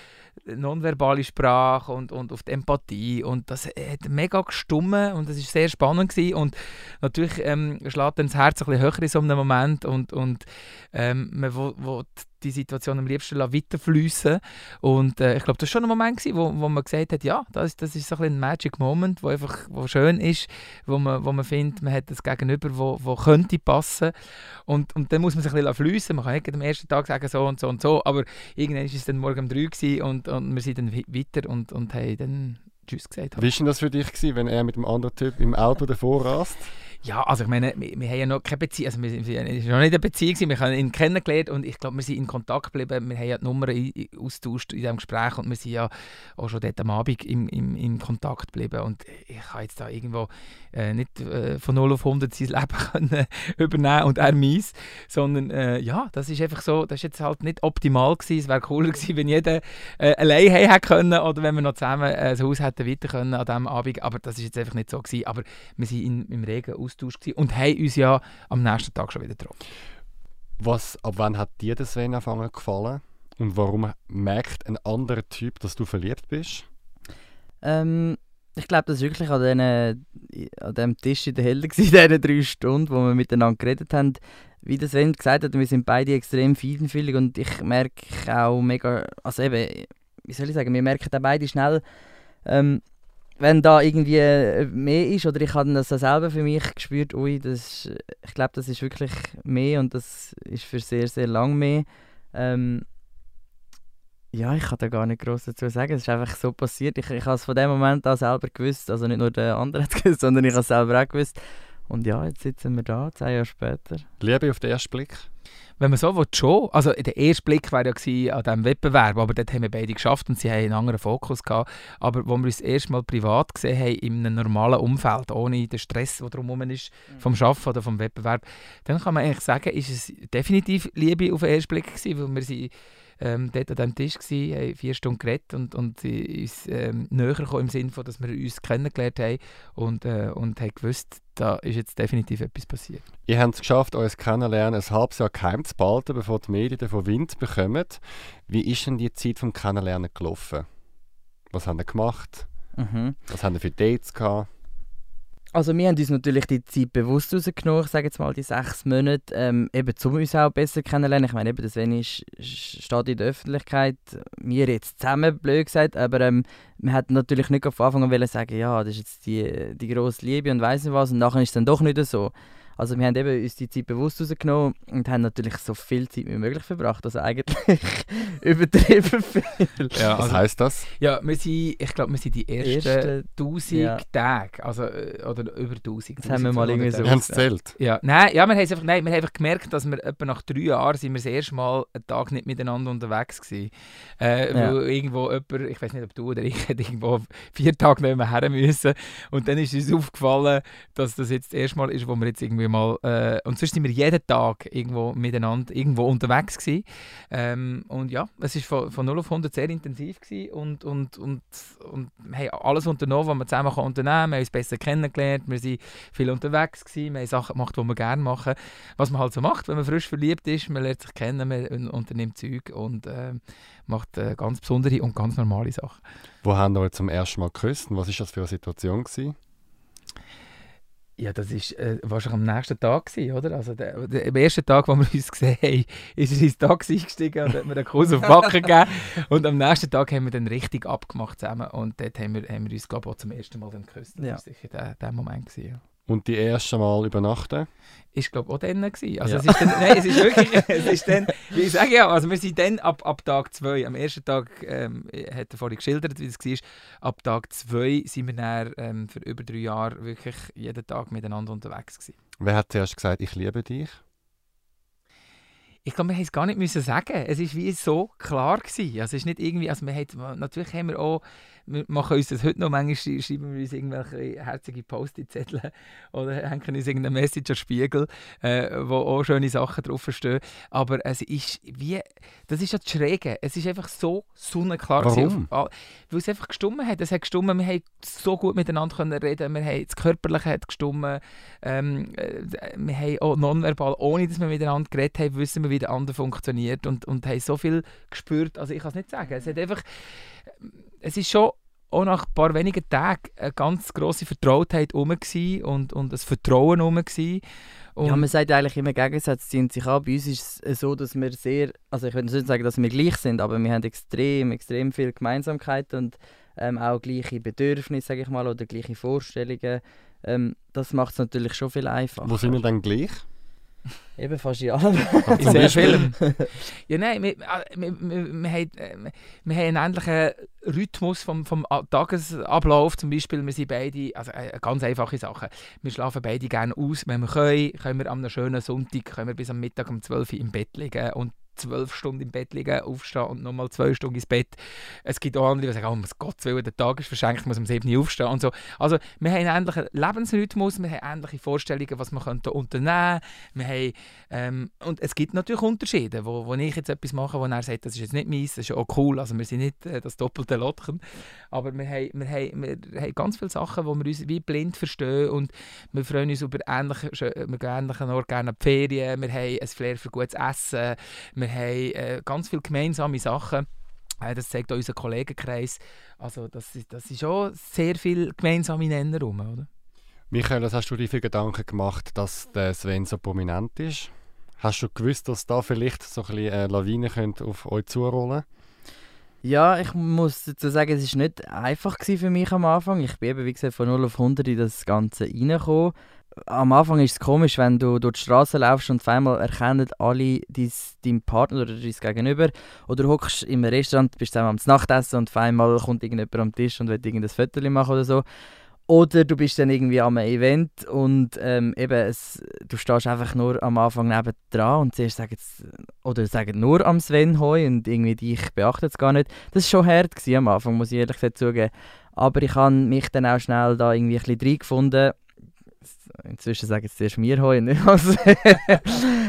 nonverbale Sprache und, und auf die Empathie und das hat mega gestummen und das war sehr spannend gewesen. und natürlich ähm, schlägt dann das Herz ein bisschen höher in so einem Moment und, und ähm, man will, die Situation am liebsten weiterfließen und äh, ich glaube, das war schon ein Moment gewesen, wo, wo man gesagt hat, ja, das, das ist so ein, Magic Moment, wo einfach wo schön ist, wo man, wo man findet, man hat das Gegenüber, wo, wo könnte passen und, und dann muss man sich ein bisschen fließen, man kann nicht am ersten Tag sagen so und so und so, aber irgendwann war es dann morgen um drei und, und wir sind dann weiter und, und haben dann Tschüss gesagt. Wie war das für dich, gewesen, wenn er mit dem anderen Typ im Auto davor rast? Ja, also ich meine, wir, wir haben ja noch keine Beziehung, also wir sind noch nicht eine Beziehung, wir haben ihn kennengelernt und ich glaube, wir sind in Kontakt geblieben, wir haben ja die Nummern austauscht in diesem Gespräch und wir sind ja auch schon dort am Abend im, im, in Kontakt geblieben und ich habe jetzt da irgendwo äh, nicht äh, von 0 auf 100 sein Leben können übernehmen und er mies, sondern äh, ja, das ist einfach so, das ist jetzt halt nicht optimal gewesen, es wäre cooler gewesen, wenn jeder äh, allein hätte können oder wenn wir noch zusammen äh, das Haus hätten weiter können an diesem Abend, aber das ist jetzt einfach nicht so gewesen, aber wir sind in, im regen Austausch und haben uns ja am nächsten Tag schon wieder getroffen. Was, ab wann hat dir das Sven anfangen gefallen und warum merkt ein anderer Typ, dass du verliebt bist? Ähm, ich glaube, das war wirklich an, den, an dem Tisch in der Helle, in diesen drei Stunden, wo wir miteinander geredet haben. Wie der Sven gesagt hat, wir sind beide extrem feinfühlig und ich merke auch mega, also eben, wie soll ich sagen, wir merken auch beide schnell, ähm, wenn da irgendwie äh, mehr ist, oder ich habe das selber für mich gespürt, ui, das, ich glaube, das ist wirklich mehr und das ist für sehr, sehr lang mehr. Ähm, ja, ich kann da gar nicht groß dazu sagen. Es ist einfach so passiert. Ich, ich habe es von dem Moment an selber gewusst. Also nicht nur der andere hat gewusst, sondern ich habe es selber auch gewusst. Und ja, jetzt sitzen wir da, zwei Jahre später. Liebe auf den ersten Blick? wenn man so will, schon. Also der erste Blick war ja gewesen an diesem Wettbewerb, aber dort haben wir beide geschafft und sie haben einen anderen Fokus gehabt. Aber wo wir uns das erste Mal privat gesehen haben, in einem normalen Umfeld, ohne den Stress, der drumherum ist, mhm. vom Arbeiten oder vom Wettbewerb, dann kann man eigentlich sagen, ist es definitiv Liebe auf den ersten Blick gewesen, weil wir sie ähm, dort an diesem Tisch gewesen, haben vier Stunden geredet und, und uns ähm, näher gekommen im Sinne von, dass wir uns kennengelernt haben und, äh, und haben gewusst, da ist jetzt definitiv etwas passiert. Ihr habt es geschafft, euch kennenlernen ein halbes Jahr geheim zu behalten, bevor die Medien davon Wind bekommen. Wie ist denn die Zeit vom Kennenlernen gelaufen? Was haben ihr gemacht? Mhm. Was haben ihr für Dates gehabt? Also wir haben uns natürlich die Zeit bewusst rausgenommen, ich sage jetzt mal die sechs Monate, ähm, eben um uns auch besser kennenzulernen. Ich meine, eben, das wenn ich steht in der Öffentlichkeit, wir jetzt zusammen, blöd gesagt, aber ähm, wir hätten natürlich nicht von Anfang an sagen, ja, das ist jetzt die, die grosse Liebe und weiss nicht was, und nachher ist es dann doch nicht so. Also wir haben eben uns die Zeit bewusst rausgenommen und haben natürlich so viel Zeit wie möglich verbracht. Also eigentlich übertrieben viel. Ja, also, Was heisst das? Ja, wir sind, ich glaube, wir sind die ersten Erste, 1000 ja. Tage, also, äh, oder über 1000. Das haben wir mal irgendwie so. Wir haben es zählt. Ja, nein, ja, wir haben einfach, nein, wir haben einfach gemerkt, dass wir etwa nach drei Jahren sind wir das erste Mal einen Tag nicht miteinander unterwegs waren. Äh, ja. Weil irgendwo jemand, ich weiß nicht, ob du oder ich, irgendwo vier Tage nicht mehr her müssen. Und dann ist uns aufgefallen, dass das jetzt das erste Mal ist, wo wir jetzt irgendwie mal, äh, und sonst sind wir jeden Tag irgendwo miteinander, irgendwo unterwegs gewesen. Ähm, und ja, es war von, von 0 auf 100 sehr intensiv gewesen und, und, und, und haben alles unternommen, was wir zusammen unternehmen können. Wir haben uns besser kennengelernt, wir sind viel unterwegs gewesen, wir haben Sachen gemacht, die wir gerne machen. Was man halt so macht, wenn man frisch verliebt ist, man lernt sich kennen, man unternimmt Zeug und äh, macht äh, ganz besondere und ganz normale Sachen. Wo haben wir zum ersten Mal geküsst was war das für eine Situation? Gewesen? Ja, das war äh, wahrscheinlich am nächsten Tag, gewesen, oder? Also der, der, am ersten Tag, wo wir uns gesehen haben, ist er ins Taxi eingestiegen und hat mir einen Kuss auf die Backe gegeben. Und am nächsten Tag haben wir dann richtig abgemacht zusammen und dort haben wir, haben wir uns, glaube ich, auch zum ersten Mal dann geküsst. Das war sicher der, der Moment. Gewesen, ja. Und die erste Mal übernachten? Ist glaube auch dann gewesen. Also ja. es ist dann, nein, es ist wirklich, es ist dann, wie ich sage ja, also wir sind dann ab, ab Tag 2, am ersten Tag, ähm, hat er vorhin geschildert, wie es war, ab Tag 2 sind wir dann ähm, für über drei Jahre wirklich jeden Tag miteinander unterwegs gewesen. Wer hat zuerst gesagt, ich liebe dich? ich glaube, wir haben es gar nicht müssen sagen. Es war wie so klar gewesen. Also es ist nicht irgendwie, also wir haben, natürlich haben wir auch wir machen uns das heute noch, manchmal schreiben wir uns irgendwelche herzige Post-it-Zettel oder hängen uns irgendeinen Messenger-Spiegel, äh, wo auch schöne Sachen drauf stehen. Aber es ist wie, das ist ja das Schräge, es ist einfach so sonnenklar Warum? Weil es einfach gestummen hat. Es hat gestummen, wir haben so gut miteinander können reden, wir haben, das Körperliche hat gestummen, ähm, äh, wir haben auch nonverbal, ohne dass wir miteinander geredet haben, wissen wir, wie der andere funktioniert und, und haben so viel gespürt, also ich kann es nicht sagen, es hat einfach es ist schon auch nach ein paar wenigen Tagen eine ganz grosse Vertrautheit herum und, und ein Vertrauen herum. Und ja, man sagt eigentlich immer, Gegensätze ziehen sich an. Bei uns ist es so, dass wir sehr, also ich würde nicht sagen, dass wir gleich sind, aber wir haben extrem, extrem viel Gemeinsamkeit und ähm, auch gleiche Bedürfnisse, sage ich mal, oder gleiche Vorstellungen. Ähm, das macht es natürlich schon viel einfacher. Wo sind wir dann gleich? Eben fast in allem. in sehr vielen. ja, nein, wir, wir, wir, wir, haben, äh, wir haben einen ähnlichen Rhythmus vom, vom Tagesablauf. Zum Beispiel, wir sind beide, also eine äh, ganz einfache Sache, wir schlafen beide gerne aus, wenn wir können, können wir am schönen Sonntag können wir bis am Mittag um 12 Uhr im Bett liegen und zwölf Stunden im Bett liegen, aufstehen und nochmal zwei Stunden ins Bett. Es gibt auch andere, die sagen, oh, um Gottes Willen, der Tag ist verschenkt, ich muss um 7 Uhr aufstehen und so. Also wir haben einen ähnlichen Lebensrhythmus, wir haben ähnliche Vorstellungen, was wir könnten unternehmen. Haben, ähm, Und es gibt natürlich Unterschiede, wo, wo ich jetzt etwas mache, wo er sagt, das ist jetzt nicht meins, das ist auch cool, also wir sind nicht äh, das doppelte Lotchen, aber wir haben, wir, haben, wir haben ganz viele Sachen, wo wir uns wie blind verstehen und wir freuen uns über ähnliche, wir gehen ähnlichen Ort gerne an die Ferien, wir haben ein Flair für gutes Essen, wir wir haben äh, ganz viele gemeinsame Sachen. Äh, das zeigt auch unser Kollegenkreis. Also das, das ist auch sehr viel gemeinsame Nenner rum, oder? Michael, was hast du dir für Gedanken gemacht, dass der Sven so prominent ist? Hast du gewusst, dass da vielleicht so ein bisschen eine Lawine auf euch zurollen Ja, ich muss dazu sagen, es war nicht einfach für mich am Anfang. Ich bin eben, wie gesagt, von 0 auf 100 in das Ganze reingekommen am Anfang ist es komisch, wenn du durch die Straße laufst und auf einmal erkennen alle deinen Partner oder dein Gegenüber. Oder du hockst im Restaurant, bist zusammen am Nachtessen und auf einmal kommt irgendjemand am Tisch und will irgendein Foto machen oder so. Oder du bist dann irgendwie am Event und ähm, eben, es, du stehst einfach nur am Anfang neben dran und zuerst sagen oder sagen nur am Sven Hoi und irgendwie dich beachtet es gar nicht. Das war schon hart am Anfang, muss ich ehrlich gesagt zugeben. Aber ich habe mich dann auch schnell da irgendwie ein bisschen reingefunden. Inzwischen sagen sie zuerst mir Hoi, nicht was.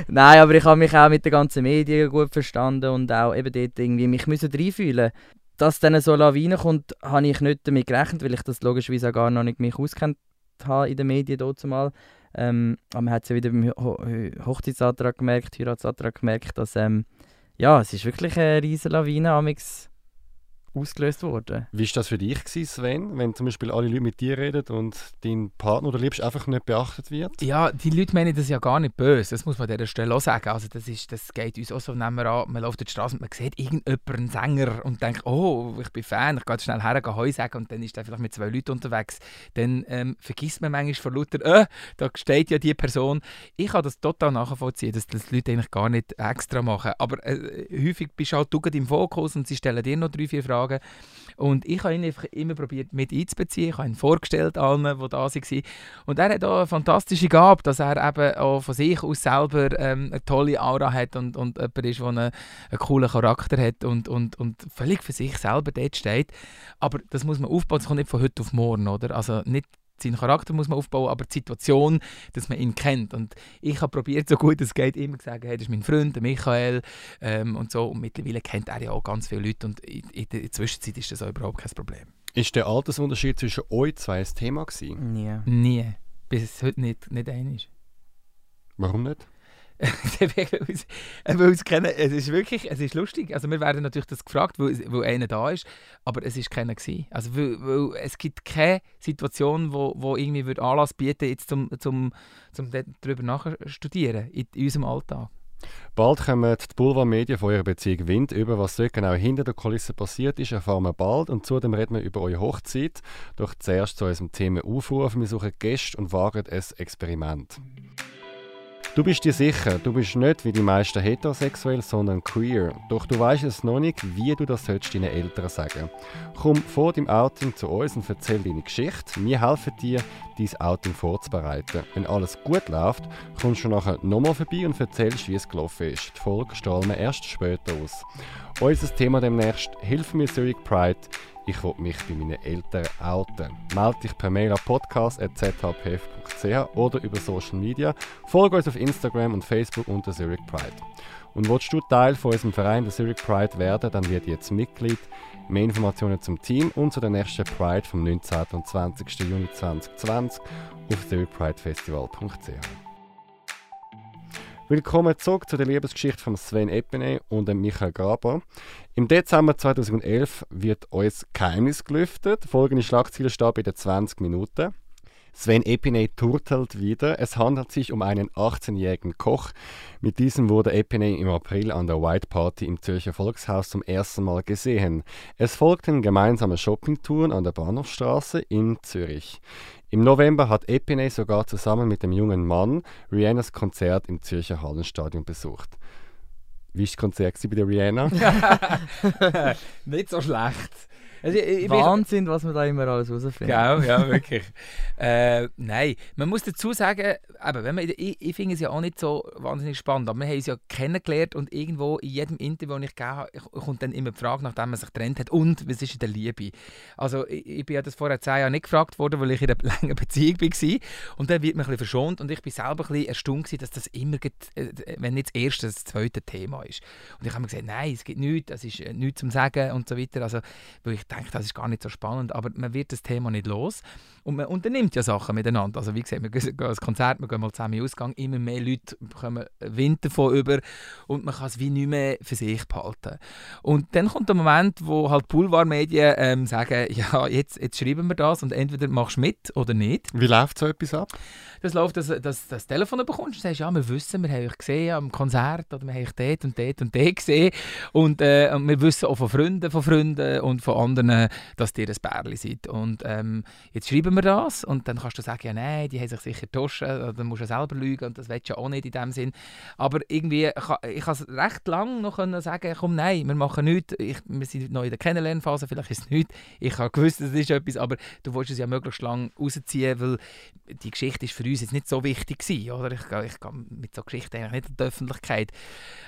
Nein, aber ich habe mich auch mit den ganzen Medien gut verstanden und auch eben dort irgendwie mich müssen reinfühlen dass dann so Lawine kommt, habe ich nicht damit gerechnet, weil ich das logischerweise auch gar noch nicht mich auskennt habe in den Medien dort mal. Ähm, aber man hat es ja wieder beim Ho Hochzeitsantrag gemerkt, Heiratsantrag gemerkt, dass ähm, ja, es ist wirklich eine riesige Lawine amix ausgelöst worden. Wie war das für dich, Sven, wenn zum Beispiel alle Leute mit dir reden und dein Partner oder Liebst einfach nicht beachtet wird? Ja, die Leute meinen das ja gar nicht böse, das muss man an dieser Stelle auch sagen. Also das, ist, das geht uns auch so, nehmen wir an, man läuft auf die Straße und man sieht irgendjemanden, einen Sänger und denkt, oh, ich bin Fan, ich gehe schnell her, gehe Heu sagen und dann ist er vielleicht mit zwei Leuten unterwegs. Dann ähm, vergisst man manchmal von lauter, äh, da steht ja die Person. Ich kann das total nachvollziehen, dass das die Leute eigentlich gar nicht extra machen. Aber äh, häufig bist du halt du im Fokus und sie stellen dir noch drei, vier Fragen Fragen. Und ich habe ihn einfach immer probiert mit einzubeziehen. Ich habe ihn vorgestellt allen, die da waren. Und er hat auch eine fantastische Gabe, dass er eben auch von sich aus selber ähm, eine tolle Aura hat und, und jemand ist, der einen, einen coolen Charakter hat und, und, und völlig für sich selber dort steht. Aber das muss man aufbauen, das kommt nicht von heute auf morgen. Oder? Also nicht seinen Charakter muss man aufbauen, aber die Situation, dass man ihn kennt. Und ich habe probiert, so gut es geht, immer gesagt, hey, das ist mein Freund, der Michael ähm, und so. Und mittlerweile kennt er ja auch ganz viele Leute und in, in der Zwischenzeit ist das auch überhaupt kein Problem. Ist der Altersunterschied zwischen euch zwei ein Thema gewesen? Nie. Nie. Bis heute nicht, nicht einig. Warum nicht? Weil es ist wirklich, es ist lustig. Also wir werden natürlich das gefragt, weil, weil einer da ist, aber es ist keiner gewesen. Also weil, weil es gibt keine Situation, wo, wo irgendwie würde Anlass bieten, jetzt zum, zum, zum darüber nachzudieren in, unserem Alltag. Bald kommen die Boulevardmedien von ihrer Beziehung Wind über, was dort genau hinter der Kulisse passiert ist, erfahren wir bald. Und zudem reden wir über eure Hochzeit. Doch zuerst zu unserem Thema Aufruf. Wir suchen Gäste und wagen ein Experiment. Du bist dir sicher, du bist nicht wie die meisten heterosexuell, sondern queer. Doch du weißt es noch nicht, wie du das deinen Eltern sagen Komm vor deinem Outing zu uns und erzähl deine Geschichte. Wir helfen dir, dein Outing vorzubereiten. Wenn alles gut läuft, kommst du nachher nochmal vorbei und erzählst, wie es gelaufen ist. Die Folge strahlen wir erst später aus. Unser Thema demnächst Hilf mir Zurich Pride ich will mich bei meinen Eltern outen. Melde dich per Mail an podcast.zhpf.ch oder über Social Media. Folge uns auf Instagram und Facebook unter Zurich Pride. Und willst du Teil von unserem Verein der Zurich Pride werden, dann wird jetzt Mitglied. Mehr Informationen zum Team und zu der nächsten Pride vom 19. und 20. Juni 2020 auf zurichpridefestival.ch. Willkommen zurück zu der Liebesgeschichte von Sven Epiney und Michael Graber. Im Dezember 2011 wird uns Geheimnis gelüftet. Folgende Schlagziele stehen bei den 20 Minuten. Sven Epiney turtelt wieder. Es handelt sich um einen 18-jährigen Koch. Mit diesem wurde Epiney im April an der White Party im Zürcher Volkshaus zum ersten Mal gesehen. Es folgten gemeinsame Shoppingtouren an der Bahnhofstraße in Zürich. Im November hat Epiney sogar zusammen mit dem jungen Mann Rihannas Konzert im Zürcher Hallenstadion besucht. Wie war das Konzert bei der Rihanna? Nicht so schlecht. Also, ich, Wahnsinn, was man da immer alles herausfindet. Genau, ja, wirklich. äh, nein, man muss dazu sagen, eben, wenn man, ich, ich finde es ja auch nicht so wahnsinnig spannend, aber wir haben uns ja kennengelernt und irgendwo in jedem Interview, das ich gegeben habe, kommt dann immer die Frage, nachdem man sich getrennt hat, und was ist in der Liebe? Also ich, ich bin ja das vorher zehn Jahre nicht gefragt worden, weil ich in einer langen Beziehung war und dann wird man ein bisschen verschont und ich bin selber ein bisschen erstaunt gewesen, dass das immer, äh, wenn nicht das erste, das zweite Thema ist. Und ich habe mir gesagt, nein, es gibt nichts, es ist äh, nichts zum Sagen und so weiter, also weil ich denke, das ist gar nicht so spannend, aber man wird das Thema nicht los und man unternimmt ja Sachen miteinander. Also wie gesagt, wir gehen ans Konzert, wir gehen mal zusammen in Ausgang, immer mehr Leute bekommen Wind davon über und man kann es wie nicht mehr für sich behalten. Und dann kommt der Moment, wo halt Boulevardmedien ähm, sagen, ja, jetzt, jetzt schreiben wir das und entweder machst du mit oder nicht. Wie läuft so etwas ab? Das läuft, dass, dass das Telefon bekommst und sagst, ja, wir wissen, wir haben euch gesehen am Konzert oder wir haben euch dort und dort und dort gesehen und, äh, und wir wissen auch von Freunden von Freunden und von anderen, dass ihr ein Bärli seid. Und ähm, jetzt schreiben wir das und dann kannst du sagen, ja nein, die haben sich sicher getauscht, dann musst du selber lügen und das willst du ja auch nicht in dem Sinn. Aber irgendwie, ich kann es recht lang noch können sagen, komm nein, wir machen nichts, ich, wir sind noch in der Kennenlernphase, vielleicht ist es nichts, ich habe gewusst, es ist etwas, aber du wolltest es ja möglichst lang rausziehen, weil die Geschichte ist für uns jetzt nicht so wichtig gewesen, oder? Ich, ich gehe mit so Geschichten eigentlich nicht in die Öffentlichkeit.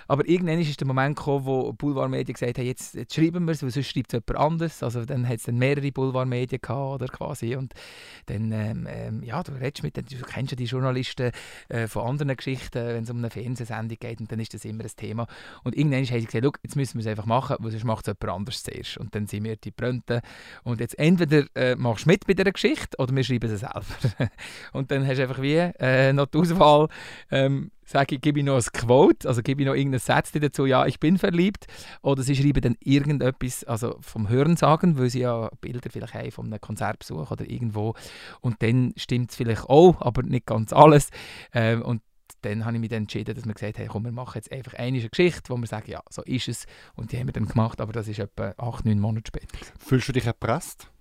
Aber irgendwann ist der Moment gekommen, wo Boulevardmedien gesagt haben, jetzt, jetzt schreiben wir es, weil sonst schreibt es jemand anderes. Also dann hat es dann mehrere Boulevardmedien gehabt, oder quasi. Und dann, ähm, ähm, ja, du redest mit, du kennst ja die Journalisten äh, von anderen Geschichten, wenn es um eine Fernsehsendung geht, und dann ist das immer ein Thema. Und irgendwann haben sie gesagt, jetzt müssen wir es einfach machen, weil sonst macht es jemand anderes zuerst. Und dann sind wir die Brönte. Und jetzt entweder äh, machst du mit bei dieser Geschichte, oder wir schreiben sie selber. und dann hast du einfach wie äh, noch die Auswahl, ähm, sage ich, gebe ich noch ein Quote, also gebe ich noch irgendeinen Satz dazu, ja, ich bin verliebt, oder sie schreiben dann irgendetwas, also vom Hören sagen, weil sie ja Bilder vielleicht haben von einem Konzertbesuch oder irgendwo, und dann stimmt es vielleicht auch, aber nicht ganz alles, ähm, und dann habe ich mich dann entschieden, dass wir gesagt haben, komm, wir machen jetzt einfach eine Geschichte, wo wir sagen, ja, so ist es, und die haben wir dann gemacht, aber das ist etwa acht, neun Monate später. Fühlst du dich erpresst?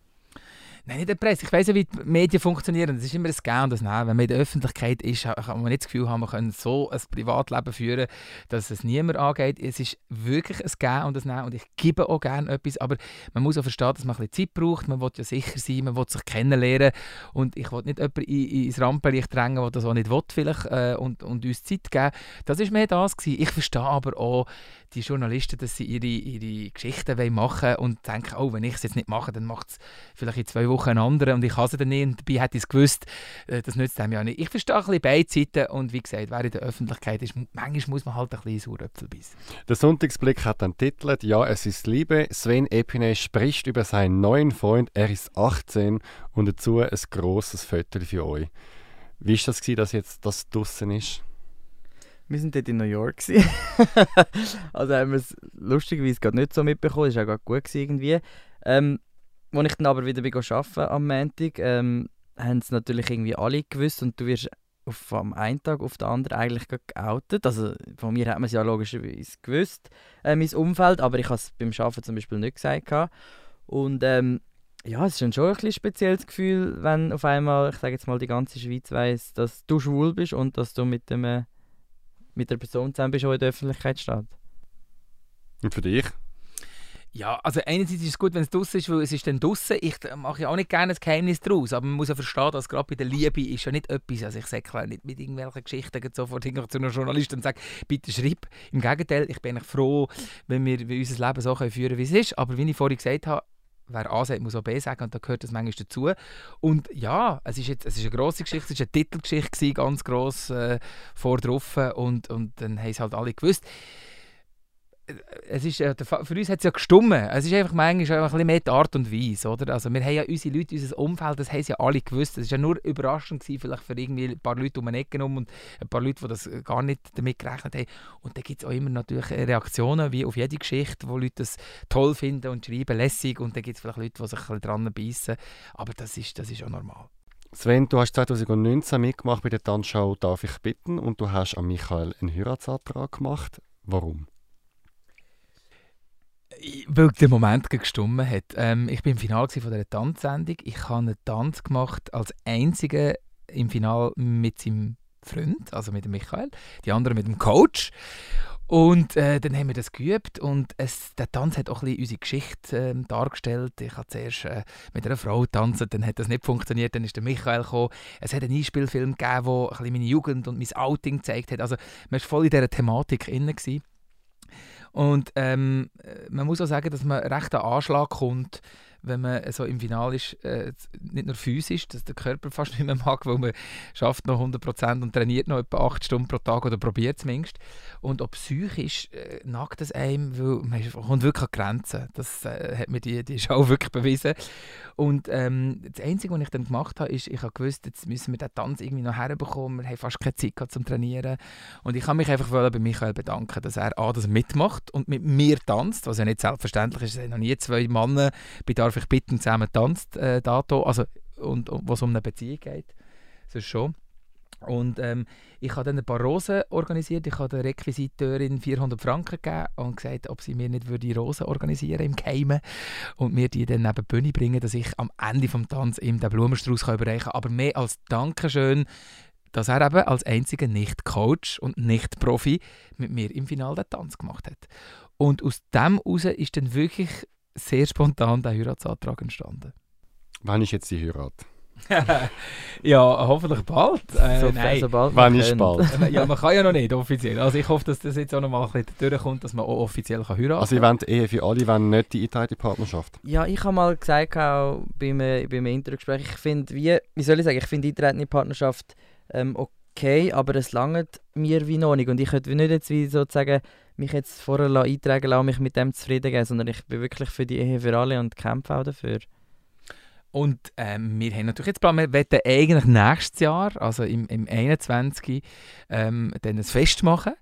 Nein, nicht erpresst. Ich weiß ja, wie die Medien funktionieren. Das ist immer ein Gehen und das Nehmen. Wenn man in der Öffentlichkeit ist, kann man nicht das Gefühl haben, man kann so ein Privatleben führen, dass es niemand angeht. Es ist wirklich ein Gehen und ein Nehmen und ich gebe auch gerne etwas, aber man muss auch verstehen, dass man ein bisschen Zeit braucht. Man will ja sicher sein, man will sich kennenlernen und ich will nicht jemanden in, ins Rampenlicht drängen, der das auch nicht will vielleicht äh, und, und uns Zeit geben. Das war mehr das. Gewesen. Ich verstehe aber auch die Journalisten, dass sie ihre, ihre Geschichten machen wollen und denken, oh, wenn ich es jetzt nicht mache, dann macht es vielleicht in zwei Wochen Woche einen anderen und ich habe es dann nicht und dabei hätte ich es gewusst, äh, das nützt einem ja nicht. Ich verstehe ein bisschen beide Seiten und wie gesagt, wer in der Öffentlichkeit ist, manchmal muss man halt ein bisschen Sauröpfel beißen. Der Sonntagsblick hat dann titelt «Ja, es ist Liebe». Sven Epine spricht über seinen neuen Freund, er ist 18 und dazu ein grosses Foto für euch. Wie war das, dass jetzt das draußen ist? Wir waren dort in New York. also haben wir es lustigerweise gerade nicht so mitbekommen. Es war auch gut irgendwie. Ähm, als ich dann aber wieder arbeiten am Montag, ähm, haben es natürlich irgendwie alle gewusst und du wirst auf, vom einen Tag auf den anderen eigentlich geoutet. Also von mir hat man es ja logischerweise gewusst, äh, mein Umfeld, aber ich habe es beim Arbeiten zum Beispiel nicht gesagt. Und ähm, ja, es ist schon ein bisschen spezielles Gefühl, wenn auf einmal, ich sage jetzt mal, die ganze Schweiz weiß, dass du schwul bist und dass du mit, dem, äh, mit der Person zusammen bist, die in der Öffentlichkeit steht. Und für dich? Ja, also einerseits ist es gut, wenn es draußen ist, weil es ist dann draußen. Ich mache ja auch nicht gerne ein Geheimnis daraus, aber man muss ja verstehen, dass gerade bei der Liebe ist ja nicht etwas, also ich sage nicht mit irgendwelchen Geschichten sofort zu einem Journalisten und sage, bitte schreib. Im Gegenteil, ich bin eigentlich froh, wenn wir unser Leben so können führen können, wie es ist. Aber wie ich vorhin gesagt habe, wer A sagt, muss auch B sagen und da gehört das manchmal dazu. Und ja, es ist, jetzt, es ist eine grosse Geschichte, es war eine Titelgeschichte, ganz gross äh, vor drauf und, und dann haben es halt alle gewusst es ist, für uns hat es ja gestummen. Es ist einfach manchmal ein bisschen mehr die Art und Weise. Oder? Also wir haben ja unsere Leute, unser Umfeld, das haben sie ja alle gewusst. Es war ja nur überraschend gewesen, vielleicht für irgendwie ein paar Leute um den Ecken genommen und ein paar Leute, die das gar nicht damit gerechnet haben. Und da gibt es auch immer natürlich Reaktionen, wie auf jede Geschichte, wo Leute das toll finden und schreiben, lässig. Und dann gibt es vielleicht Leute, die sich ein bisschen dran beißen. Aber das ist, das ist auch normal. Sven, du hast 2019 mitgemacht bei der Tanzschau «Darf ich bitten?» und du hast an Michael einen Heiratsantrag gemacht. Warum? Weil der Moment gestummen hat. Ähm, ich bin im Finale von dieser Tanzsendung. Ich habe einen Tanz gemacht als einziger im Finale mit seinem Freund, also mit dem Michael, die anderen mit dem Coach. Und äh, dann haben wir das geübt und es, der Tanz hat auch ein bisschen unsere Geschichte äh, dargestellt. Ich habe zuerst äh, mit einer Frau tanzen, dann hat das nicht funktioniert, dann ist der Michael gekommen. Es hat einen Einspielfilm gegeben, der ein meine Jugend und mein Outing gezeigt hat. Also man war voll in dieser Thematik inne. Und ähm, man muss auch sagen, dass man recht an Anschlag kommt, wenn man so im Finale ist, äh, nicht nur physisch, dass der Körper fast nicht mehr mag, weil man schafft noch 100% und trainiert noch etwa 8 Stunden pro Tag oder probiert zumindest. Und auch psychisch äh, nagt es einem, weil man kommt wirklich an Grenzen. Das äh, hat mir die, die Show wirklich bewiesen. Und ähm, das Einzige, was ich dann gemacht habe, ist, ich habe gewusst, jetzt müssen wir den Tanz irgendwie noch herbekommen. Wir haben fast keine Zeit gehabt zum Trainieren. Und ich habe mich einfach bei Michael bedanken, dass er A, das mitmacht und mit mir tanzt, was ja nicht selbstverständlich ist. Es noch nie zwei Männer bei «Darf ich bitten» zusammen tanzt, äh, dato, also, und, und was um eine Beziehung geht. Das ist schon. Und ähm, ich habe dann ein paar Rosen organisiert. Ich habe der Requisiteurin 400 Franken gegeben und gesagt, ob sie mir nicht würde Rosen organisieren im Geheimen und mir die dann neben die Bühne bringen, dass ich am Ende des Tanz ihm den Blumenstrauß überreichen kann. Aber mehr als Dankeschön, dass er eben als einziger Nicht-Coach und Nicht-Profi mit mir im Finale den Tanz gemacht hat. Und aus dem heraus ist dann wirklich sehr spontan der Heiratsantrag entstanden. Wann ist jetzt die Heirat? ja, hoffentlich bald. Äh, so, nein. sobald Wann wir ist bald? ja, man kann ja noch nicht offiziell. Also ich hoffe, dass das jetzt auch noch mal ein bisschen durchkommt, dass man auch offiziell kann heiraten Also, ich wollte Ehe für alle, wenn nicht die eingetragene Partnerschaft. Ja, ich habe mal gesagt, auch beim, äh, beim Interviewgespräch, ich finde, wie, wie soll ich sagen, ich finde eintretende Partnerschaft ähm, okay, aber es langt mir wie noch nicht. Und ich könnte nicht jetzt wie sozusagen mich jetzt vorher eintragen lassen, mich mit dem zufrieden geben, sondern ich bin wirklich für die Ehe für alle und kämpfe auch dafür. Und ähm, wir haben natürlich jetzt Plan, wir eigentlich nächstes Jahr, also im, im 21. Ähm, dann ein Fest machen,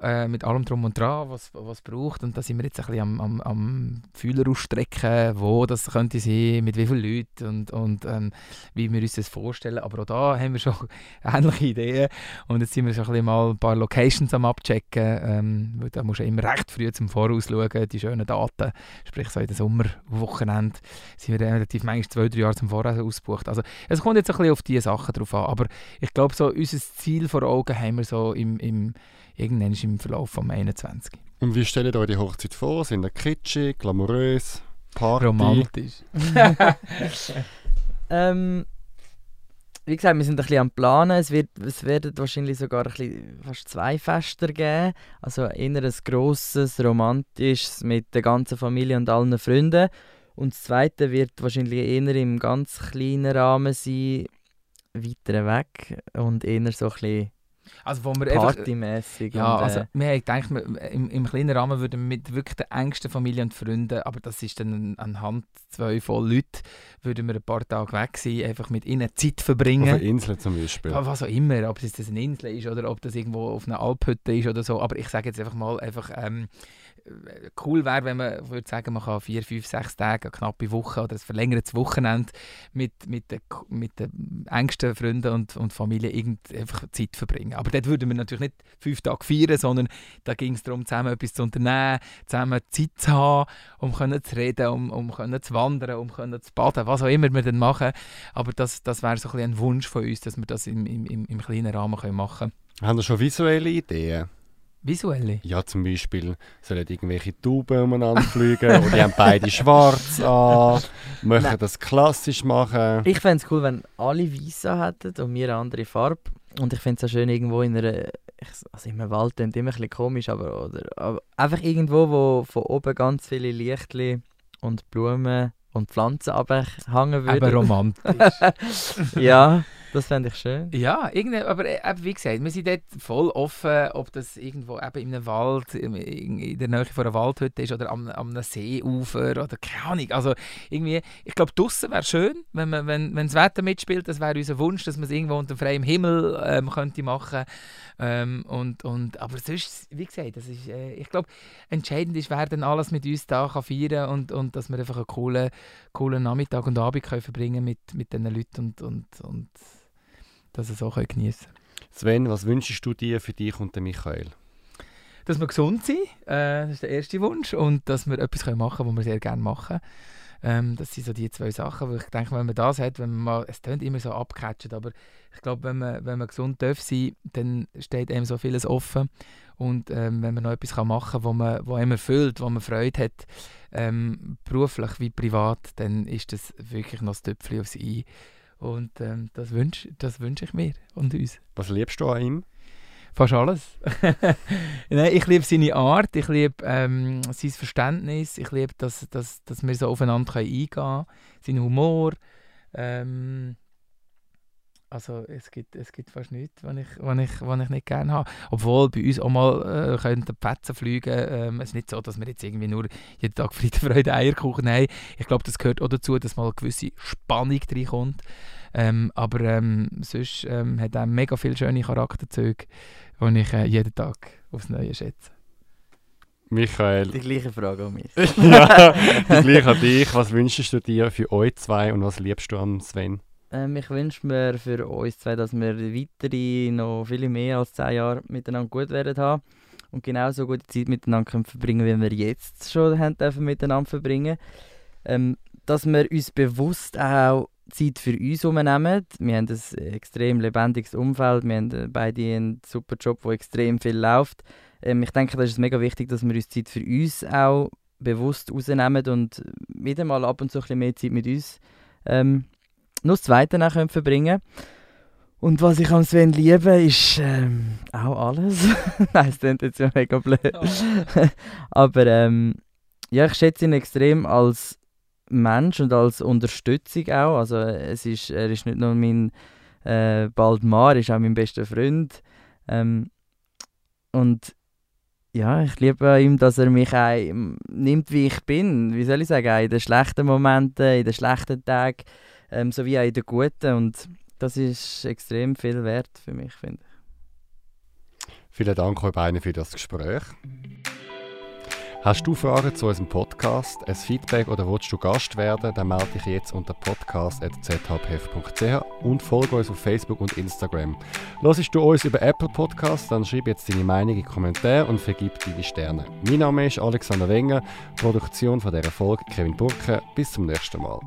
äh, mit allem drum und dran, was es braucht. Und da sind wir jetzt ein bisschen am, am, am Fühler ausstrecken, wo das könnte sein, mit wie vielen Leuten und, und ähm, wie wir uns das vorstellen. Aber auch da haben wir schon ähnliche Ideen. Und jetzt sind wir schon ein bisschen mal ein paar Locations am abchecken. Ähm, weil da musst du immer recht früh zum Voraus schauen, die schönen Daten. Sprich, so in den Sommerwochenende sind wir relativ manchmal zwei, drei Jahre zum Voraus ausgebucht. Also es kommt jetzt ein bisschen auf diese Sachen drauf an. Aber ich glaube, so unser Ziel vor Augen haben wir so im, im, irgendwann im Verlauf vom 21. Und wie stellt ihr euch die Hochzeit vor? Sind ihr kitschig, glamourös, Party? Romantisch. Ähm, wie gesagt, wir sind ein bisschen am Planen. Es, wird, es werden wahrscheinlich sogar ein bisschen, fast zwei Fester geben. Also eher ein grosses, romantisches mit der ganzen Familie und allen Freunden. Und das zweite wird wahrscheinlich eher im ganz kleinen Rahmen sein, weiter weg und eher so ein bisschen Also wo wir einfach... partymäßig. Ja, und, äh, also wir haben gedacht, wir, im, im kleinen Rahmen würden wir mit wirklich der engsten Familie und Freunden, aber das ist dann anhand zwei voll Leute, würden wir ein paar Tage weg sein, einfach mit ihnen Zeit Auf verbringen. einer Insel zum Beispiel. Ja, was auch immer, ob es jetzt eine Insel ist oder ob das irgendwo auf einer Alphütte ist oder so. Aber ich sage jetzt einfach mal, einfach, ähm, äh, cool wäre, wenn man würde sagen, man kann vier, fünf, sechs Tage, eine knappe Woche oder ein verlängertes Wochenende mit, mit, den, mit den engsten Freunden und, und Familie irgend einfach Zeit verbringen. Aber dort würden wir natürlich nicht fünf Tage feiern, sondern da ging es darum, zusammen etwas zu unternehmen, zusammen Zeit zu haben, um können zu reden, um, um können zu wandern, um können zu baden, was auch immer wir dann machen. Aber das, das wäre so ein, bisschen ein Wunsch von uns, dass wir das im, im, im, im kleinen Rahmen können machen können. Haben ihr schon visuelle Ideen? Visuelle. Ja, zum Beispiel sollen irgendwelche Tauben umeinander fliegen oder die haben beide schwarz an, möchten Nein. das klassisch machen. Ich fände es cool, wenn alle weiß hätten und wir eine andere Farbe. Und ich finde es auch schön, irgendwo in einer. Also im Wald klingt immer ein bisschen komisch, aber, oder, aber einfach irgendwo, wo von oben ganz viele Lichtli und Blumen und Pflanzen abhängen Aber würden. romantisch. ja, das fände ich schön. ja, irgendwie, aber äh, eben, wie gesagt, wir sind dort voll offen, ob das irgendwo eben in einem Wald, in in der Nähe von einer Waldhütte ist oder am, am einem Seeufer oder keine Ahnung. Also irgendwie, ich glaube, draußen wäre schön, wenn, man, wenn, wenn das Wetter mitspielt. Das wäre unser Wunsch, dass man es irgendwo unter freiem Himmel ähm, könnte machen ähm, und, und Aber sonst, wie gesagt, das ist, äh, ich glaube, entscheidend ist, wer dann alles mit uns da kann feiern und, und dass wir einfach einen coolen, coolen Nachmittag und Abend können verbringen mit, mit diesen Leuten und, und, und dass wir so können geniessen können. Sven, was wünschst du dir für dich und den Michael? Dass wir gesund sind, äh, das ist der erste Wunsch. Und dass wir etwas können machen können, was wir sehr gerne machen. Ähm, das sind so die zwei Sachen, wo ich denke, wenn man das hat, wenn man mal, es klingt immer so abgecatcht, aber ich glaube, wenn man, wenn man gesund darf sein, dann steht einem so vieles offen. Und ähm, wenn man noch etwas kann machen kann, wo, man, wo einem erfüllt, wo man Freude hat, ähm, beruflich wie privat, dann ist das wirklich noch das Töpfchen aufs Ei. Und ähm, das wünsche das wünsch ich mir und uns. Was liebst du an ihm? Fast alles. Nein, ich liebe seine Art, ich liebe ähm, sein Verständnis, ich liebe, dass, dass, dass wir so aufeinander eingehen können, seinen Humor. Ähm, also es gibt, es gibt fast nichts, was ich, was ich, was ich nicht gerne habe. Obwohl bei uns auch mal äh, könnten die Fetzen fliegen. Ähm, es ist nicht so, dass wir jetzt irgendwie nur jeden Tag Friede, Freude, Eierkuchen haben. Ich glaube, das gehört auch dazu, dass mal eine gewisse Spannung reinkommt. Ähm, aber ähm, sonst ähm, hat er mega viele schöne Charakterzüge, die ich äh, jeden Tag aufs Neue schätze. Michael, Die gleiche Frage an mich. ja, gleich an dich. Was wünschst du dir für euch zwei und was liebst du an Sven? Ähm, ich wünsche mir für uns zwei, dass wir weitere, noch viele mehr als zehn Jahre miteinander gut werden haben und genauso gute Zeit miteinander können verbringen, wie wir jetzt schon haben dürfen miteinander verbringen. Ähm, dass wir uns bewusst auch Zeit für uns nehmen. Wir haben ein extrem lebendiges Umfeld, wir haben beide einen super Job, wo extrem viel läuft. Ähm, ich denke, das ist mega wichtig, dass wir uns Zeit für uns auch bewusst rausnehmen und wieder mal ab und zu ein bisschen mehr Zeit mit uns ähm, noch das Zweite nach verbringen Und was ich am Sven liebe, ist ähm, auch alles. Nein, das klingt jetzt ja mega blöd. Aber ähm, ja, ich schätze ihn extrem als Mensch und als Unterstützung auch. Also es ist, er ist nicht nur mein äh, bald Mann, er ist auch mein bester Freund. Ähm, und ja, ich liebe ihm, dass er mich auch nimmt, wie ich bin. Wie soll ich sagen, auch in den schlechten Momenten, in den schlechten Tagen, ähm, sowie auch in den guten. Und das ist extrem viel wert für mich, finde ich. Vielen Dank euch beiden für das Gespräch. Hast du Fragen zu unserem Podcast, ein Feedback oder willst du Gast werden, dann melde dich jetzt unter podcast.zhpf.ch und folge uns auf Facebook und Instagram. Hörst du uns über Apple Podcasts, dann schreib jetzt deine Meinung in die Kommentare und vergib deine Sterne. Mein Name ist Alexander Wenger, Produktion von dieser Folge Kevin Burke. Bis zum nächsten Mal.